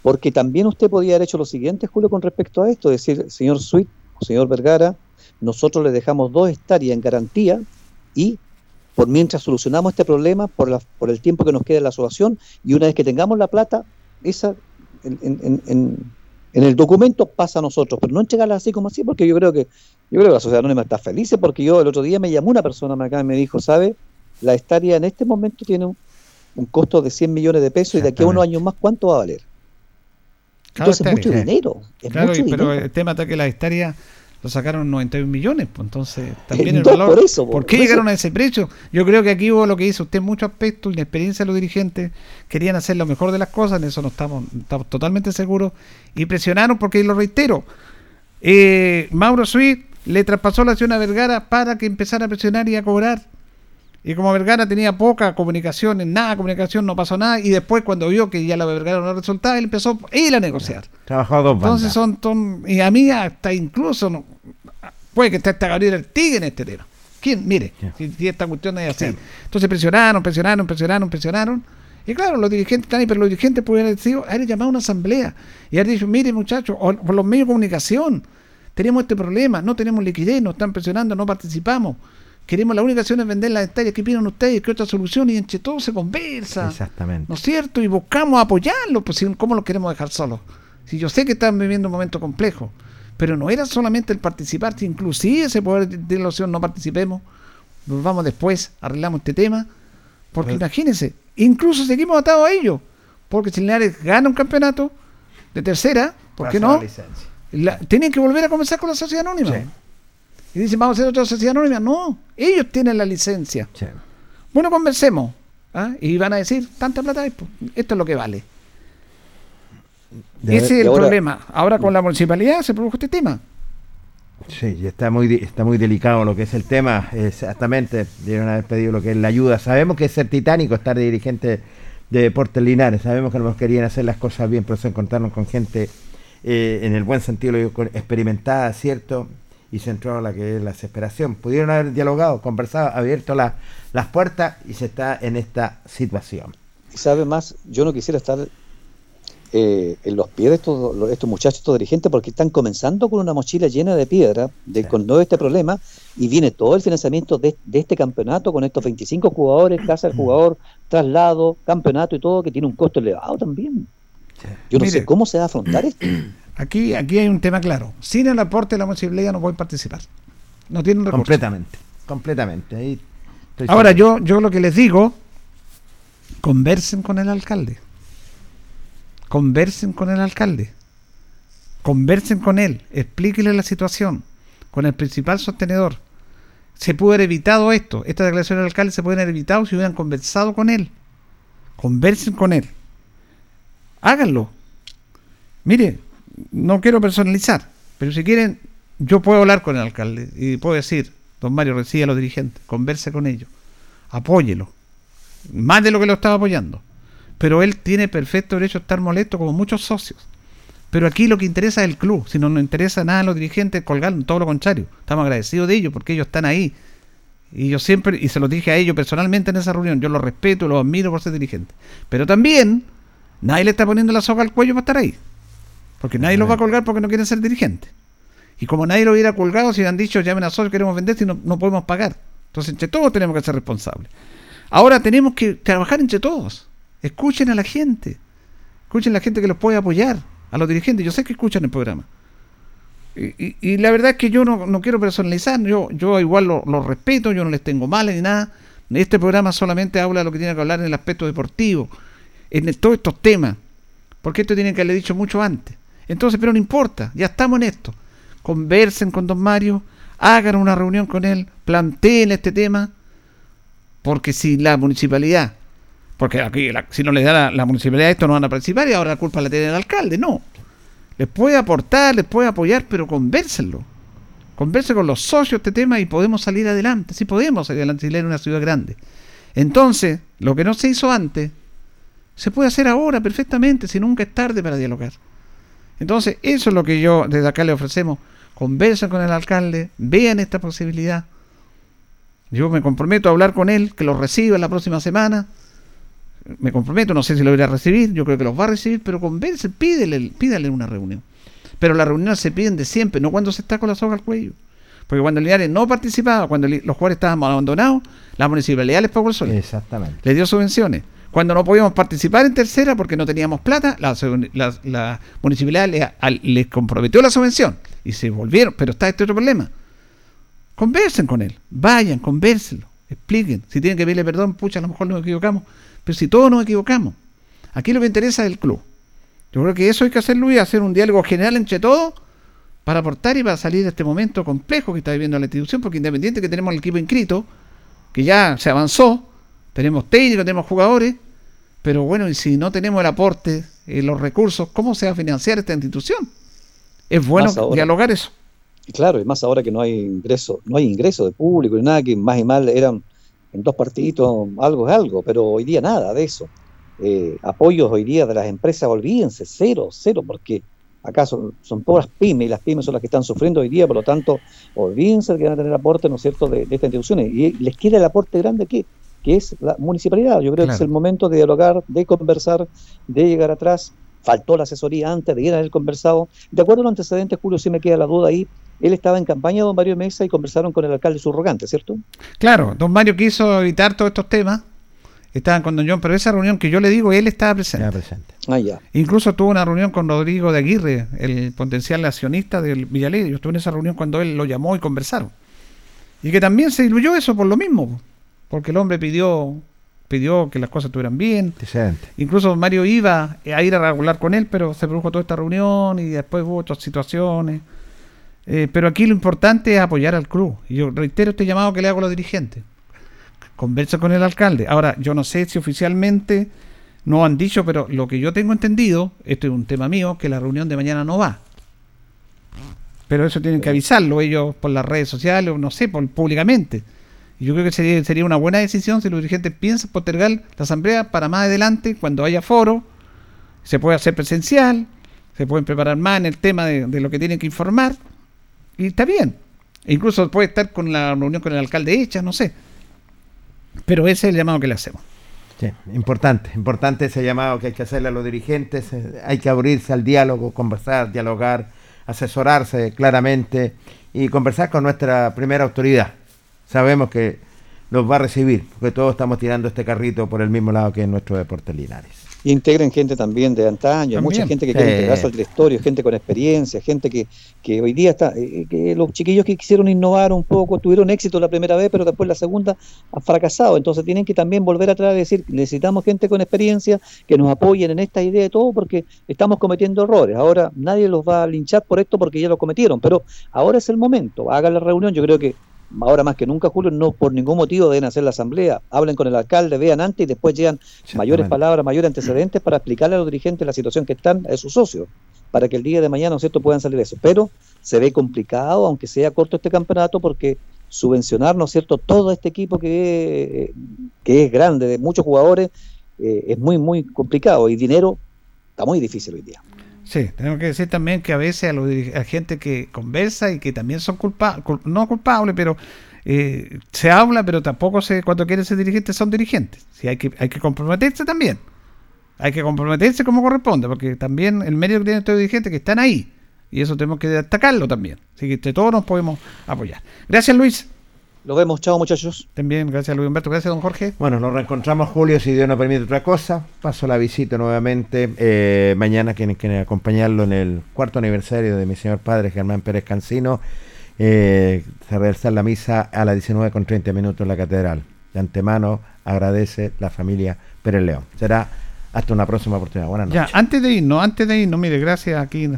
Porque también usted podría haber hecho lo siguiente, Julio, con respecto a esto, decir, señor Sweet, señor Vergara, nosotros le dejamos dos hectáreas en garantía y por mientras solucionamos este problema, por, la, por el tiempo que nos queda en la asociación, y una vez que tengamos la plata, esa en, en- en- en- en el documento pasa a nosotros, pero no entregarla así como así, porque yo creo que yo creo que la sociedad anónima está feliz, porque yo el otro día me llamó una persona acá y me dijo, ¿sabe? La hectárea en este momento tiene un, un costo de 100 millones de pesos y de aquí a unos años más, ¿cuánto va a valer? Cada Entonces es mucho dinero, es Claro, mucho y- pero dinero. el tema está que las hectáreas lo sacaron 91 millones, pues entonces también el valor. por eso, ¿Por por qué llegaron a ese precio? Yo creo que aquí hubo lo que hizo usted en muchos aspectos, la experiencia de los dirigentes, querían hacer lo mejor de las cosas, en eso no estamos, estamos totalmente seguros, y presionaron porque, lo reitero, eh, Mauro Sweet le traspasó la acción a Vergara para que empezara a presionar y a cobrar. Y como Vergara tenía poca comunicación, en nada comunicación, no pasó nada. Y después, cuando vio que ya la Vergara no resultaba, él empezó él a negociar. Trabajó a dos Entonces bandas. son, son- y a mí hasta incluso no, puede que esté hasta Gabriel Artigue en este tema. ¿Quién? Mire, si, si esta cuestión es así. Entonces presionaron, presionaron, presionaron, presionaron. Y claro, los dirigentes están ahí, pero los dirigentes pudieran haber haber llamado a una asamblea y haber dicho, mire muchachos, por los medios de comunicación, tenemos este problema, no tenemos liquidez, nos están presionando, no participamos. Queremos, la única opción es vender las hectáreas, ¿qué opinan ustedes? ¿Qué otra solución? Y entre todos se conversa. Exactamente. ¿No es cierto? Y buscamos apoyarlo, pues ¿cómo lo queremos dejar solos? Si yo sé que están viviendo un momento complejo, pero no era solamente el participar, si inclusive se puede de la opción no participemos, nos vamos después, arreglamos este tema, porque Pero- imagínense, incluso seguimos atados a ellos, Porque si Linares gana un campeonato de tercera, ¿por qué no? La- tienen que volver a comenzar con la sociedad anónima. Sí. Y dicen, vamos a hacer otra sociedad anónima. No, ellos tienen la licencia. Sí. Bueno, conversemos. ¿ah? Y van a decir, tanta plata hay, pues, esto es lo que vale. De- Ese es el ahora- problema. Ahora con la municipalidad se produjo este tema. Sí, está muy, está muy delicado lo que es el tema. Exactamente, debieron haber pedido lo que es la ayuda. Sabemos que es ser titánico estar de dirigente de Deportes Linares. Sabemos que no querían hacer las cosas bien, pero se encontraron con gente, eh, en el buen sentido, experimentada, ¿cierto? Y se entró a la que es la desesperación. Pudieron haber dialogado, conversado, abierto la- las puertas y se está en esta situación. Y sabe más, yo no quisiera estar eh, en los pies de estos, estos muchachos, estos dirigentes, porque están comenzando con una mochila llena de piedra, de, con todo este problema, y viene todo el financiamiento de, de este campeonato con estos 25 jugadores, casa del jugador, traslado, campeonato y todo, que tiene un costo elevado también. Yo no Mire. sé cómo se va a afrontar esto. Aquí, aquí hay un tema claro. Sin el aporte de la municipalidad no pueden participar. No tienen recursos. Completamente, completamente. Ahí estoy Ahora, yo, yo lo que les digo, conversen con el alcalde. Conversen con el alcalde. Conversen con él. Explíquenle la situación. Con el principal sostenedor. Se pudo haber evitado esto. Esta declaración del alcalde se puede haber evitado si hubieran conversado con él. Conversen con él. Háganlo. Mire, no quiero personalizar, pero si quieren, yo puedo hablar con el alcalde y puedo decir, don Mario, recibe a los dirigentes, converse con ellos, apóyelo, más de lo que lo estaba apoyando. Pero él tiene perfecto derecho a estar molesto como muchos socios. Pero aquí lo que interesa es el club, si no nos interesa nada a los dirigentes, colgarlo, todo lo contrario. Estamos agradecidos de ellos porque ellos están ahí. Y yo siempre, y se lo dije a ellos personalmente en esa reunión, yo los respeto, los admiro por ser dirigentes. Pero también, nadie le está poniendo la soga al cuello para estar ahí. Porque nadie los va a colgar porque no quieren ser dirigentes. Y como nadie lo hubiera colgado, si hubieran dicho, llamen a socios, queremos vender, si no, no podemos pagar. Entonces, entre todos tenemos que ser responsables. Ahora tenemos que trabajar entre todos. Escuchen a la gente. Escuchen a la gente que los puede apoyar, a los dirigentes. Yo sé que escuchan el programa. Y, y- y la verdad es que yo no, no quiero personalizar, yo, yo igual lo, lo respeto, yo no les tengo mal ni nada. Este programa solamente habla de lo que tiene que hablar en el aspecto deportivo, en el- todos estos temas, porque esto tiene que haberle dicho mucho antes. Entonces, pero no importa, ya estamos en esto. Conversen con don Mario, hagan una reunión con él, planteen este tema, porque si la municipalidad, porque aquí si no les da la, la municipalidad esto no van a participar y ahora la culpa la tiene el alcalde, no. Les puede aportar, les puede apoyar, pero convérsenlo. Converse con los socios este tema y podemos salir adelante. Sí podemos salir adelante si en una ciudad grande. Entonces, lo que no se hizo antes, se puede hacer ahora perfectamente, si nunca es tarde para dialogar. Entonces, eso es lo que yo desde acá le ofrecemos. Conversen con el alcalde, vean esta posibilidad. Yo me comprometo a hablar con él, que los reciba la próxima semana. Me comprometo, no sé si lo irá a recibir, yo creo que los va a recibir, pero conversen, pídele, pídale una reunión. Pero las reuniones se piden de siempre, no cuando se está con la soga al cuello. Porque cuando Linares no participaba, cuando los jugadores estaban abandonados, la municipalidad les pagó el sueldo. Exactamente. Les dio subvenciones. Cuando no podíamos participar en tercera porque no teníamos plata, la, municipalidad le- al- les comprometió la subvención y se volvieron. Pero está este otro problema. Conversen con él, vayan, conversenlo, expliquen. Si tienen que pedirle perdón, pucha, a lo mejor nos equivocamos. Pero si todos nos equivocamos, aquí lo que interesa es el club. Yo creo que eso hay que hacerlo y hacer un diálogo general entre todos para aportar y para salir de este momento complejo que está viviendo la institución, porque independiente que tenemos el equipo inscrito, que ya se avanzó, tenemos técnicos, tenemos jugadores, pero bueno, y si no tenemos el aporte, eh, los recursos, ¿cómo se va a financiar esta institución? Es bueno dialogar eso. Claro, y más ahora que no hay ingreso, no hay ingreso de público ni nada, que más y mal eran en dos partiditos, algo es algo, pero hoy día nada de eso. Eh, apoyos hoy día de las empresas, olvídense, cero, cero, porque acá son, son todas pymes y las pymes son las que están sufriendo hoy día, por lo tanto, olvídense de que van a tener aporte, ¿no es cierto?, de, de estas instituciones. Y les queda el aporte grande que, que es la municipalidad. Yo creo que es el momento de dialogar, de conversar, de llegar atrás. Faltó la asesoría antes de ir a haber conversado. De acuerdo a los antecedentes, Julio, sí me queda la duda ahí. Él estaba en campaña, don Mario Mesa, y conversaron con el alcalde subrogante, ¿cierto? Claro, don Mario quiso evitar todos estos temas, estaban con don John, pero esa reunión que yo le digo, él estaba presente. Ya presente. Ah, ya. Incluso tuvo una reunión con Rodrigo de Aguirre, el potencial accionista del Villalegre. Yo estuve en esa reunión cuando él lo llamó y conversaron. Y que también se diluyó eso por lo mismo, porque el hombre pidió pidió que las cosas estuvieran bien. Incluso Mario iba a ir a regular con él, pero se produjo toda esta reunión y después hubo otras situaciones. Eh, pero aquí lo importante es apoyar al club. Y yo reitero este llamado que le hago a los dirigentes. Conversa con el alcalde. Ahora, yo no sé si oficialmente no han dicho, pero lo que yo tengo entendido, esto es un tema mío, que la reunión de mañana no va. Pero eso tienen que avisarlo ellos por las redes sociales o no sé, por, públicamente. Yo creo que sería, sería una buena decisión si los dirigentes piensan postergar la asamblea para más adelante, cuando haya foro, se puede hacer presencial, se pueden preparar más en el tema de, de lo que tienen que informar, y está bien. E incluso puede estar con la reunión con el alcalde hecha, no sé. Pero ese es el llamado que le hacemos. Sí, importante, importante ese llamado que hay que hacerle a los dirigentes, eh, hay que abrirse al diálogo, conversar, dialogar, asesorarse claramente y conversar con nuestra primera autoridad. Sabemos que nos va a recibir, porque todos estamos tirando este carrito por el mismo lado que en nuestro deporte Linares. Y integren gente también de antaño, mucha gente que quiere integrarse al directorio, gente con experiencia, gente que, que hoy día está, eh, que los chiquillos que quisieron innovar un poco, tuvieron éxito la primera vez, pero después la segunda han fracasado, entonces tienen que también volver atrás y decir, necesitamos gente con experiencia que nos apoyen en esta idea de todo porque estamos cometiendo errores, ahora nadie los va a linchar por esto porque ya lo cometieron, pero ahora es el momento, hagan la reunión, yo creo que ahora más que nunca, Julio, no por ningún motivo deben hacer la asamblea. Hablen con el alcalde, vean antes y después llegan mayores palabras, mayores antecedentes para explicarle a los dirigentes la situación que están, a sus socios, para que el día de mañana, ¿no es cierto?, puedan salir de eso. Pero se ve complicado, aunque sea corto este campeonato, porque subvencionar, ¿no es cierto?, todo este equipo que, que es grande, de muchos jugadores, eh, es muy, muy complicado y dinero está muy difícil hoy día. Sí, tengo que decir también que a veces a, los a gente que conversa y que también son culpables, no culpables, pero eh, se habla, pero tampoco se, cuando quieren ser dirigentes son dirigentes. Sí, hay que, hay que comprometerse también. Hay que comprometerse como corresponde, porque también el medio que tienen estos dirigentes que están ahí. Y eso tenemos que destacarlo también. Así que entre todos nos podemos apoyar. Gracias, Luis. Nos vemos, chao muchachos. También, gracias, Luis Humberto. Gracias, don Jorge. Bueno, nos reencontramos, Julio, si Dios nos permite otra cosa. Paso la visita nuevamente. eh, mañana quienes quieren acompañarlo en el cuarto aniversario de mi señor padre Germán Pérez Cancino. Eh, se realizará la misa a las 19 con 30 minutos en la catedral. De antemano agradece la familia Pérez León. Será hasta una próxima oportunidad. Buenas noches. Ya, antes de irnos, antes de irnos, mire, gracias, aquí,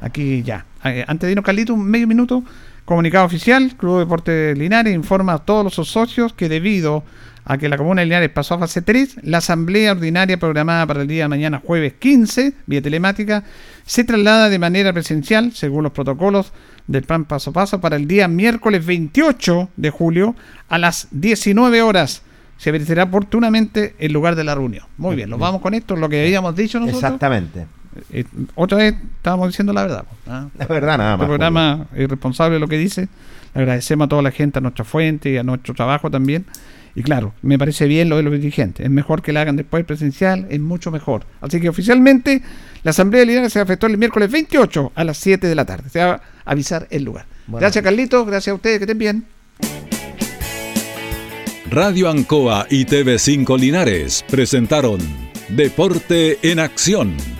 aquí ya. Eh, antes de irnos, Carlito, un medio minuto. Comunicado oficial, Club Deporte Linares informa a todos los socios que debido a que la Comuna de Linares pasó a fase 3, la asamblea ordinaria programada para el día de mañana jueves 15, vía telemática, se traslada de manera presencial, según los protocolos del plan paso a paso, para el día miércoles 28 de julio a las 19 horas. Se verificará oportunamente el lugar de la reunión. Muy bien, nos vamos con esto, lo que habíamos dicho nosotros. Exactamente. Eh, otra vez estábamos diciendo la verdad. La verdad nada más. El programa es responsable de lo que dice. Le agradecemos a toda la gente, a nuestra fuente y a nuestro trabajo también. Y claro, me parece bien lo de los dirigentes. Es mejor que la hagan después presencial, es mucho mejor. Así que oficialmente la Asamblea de Linares se afectó el miércoles 28 a las 7 de la tarde. Se va a avisar el lugar. Bueno. Gracias Carlito, gracias a ustedes, que estén bien. Radio Ancoa y TV5 Linares presentaron Deporte en Acción.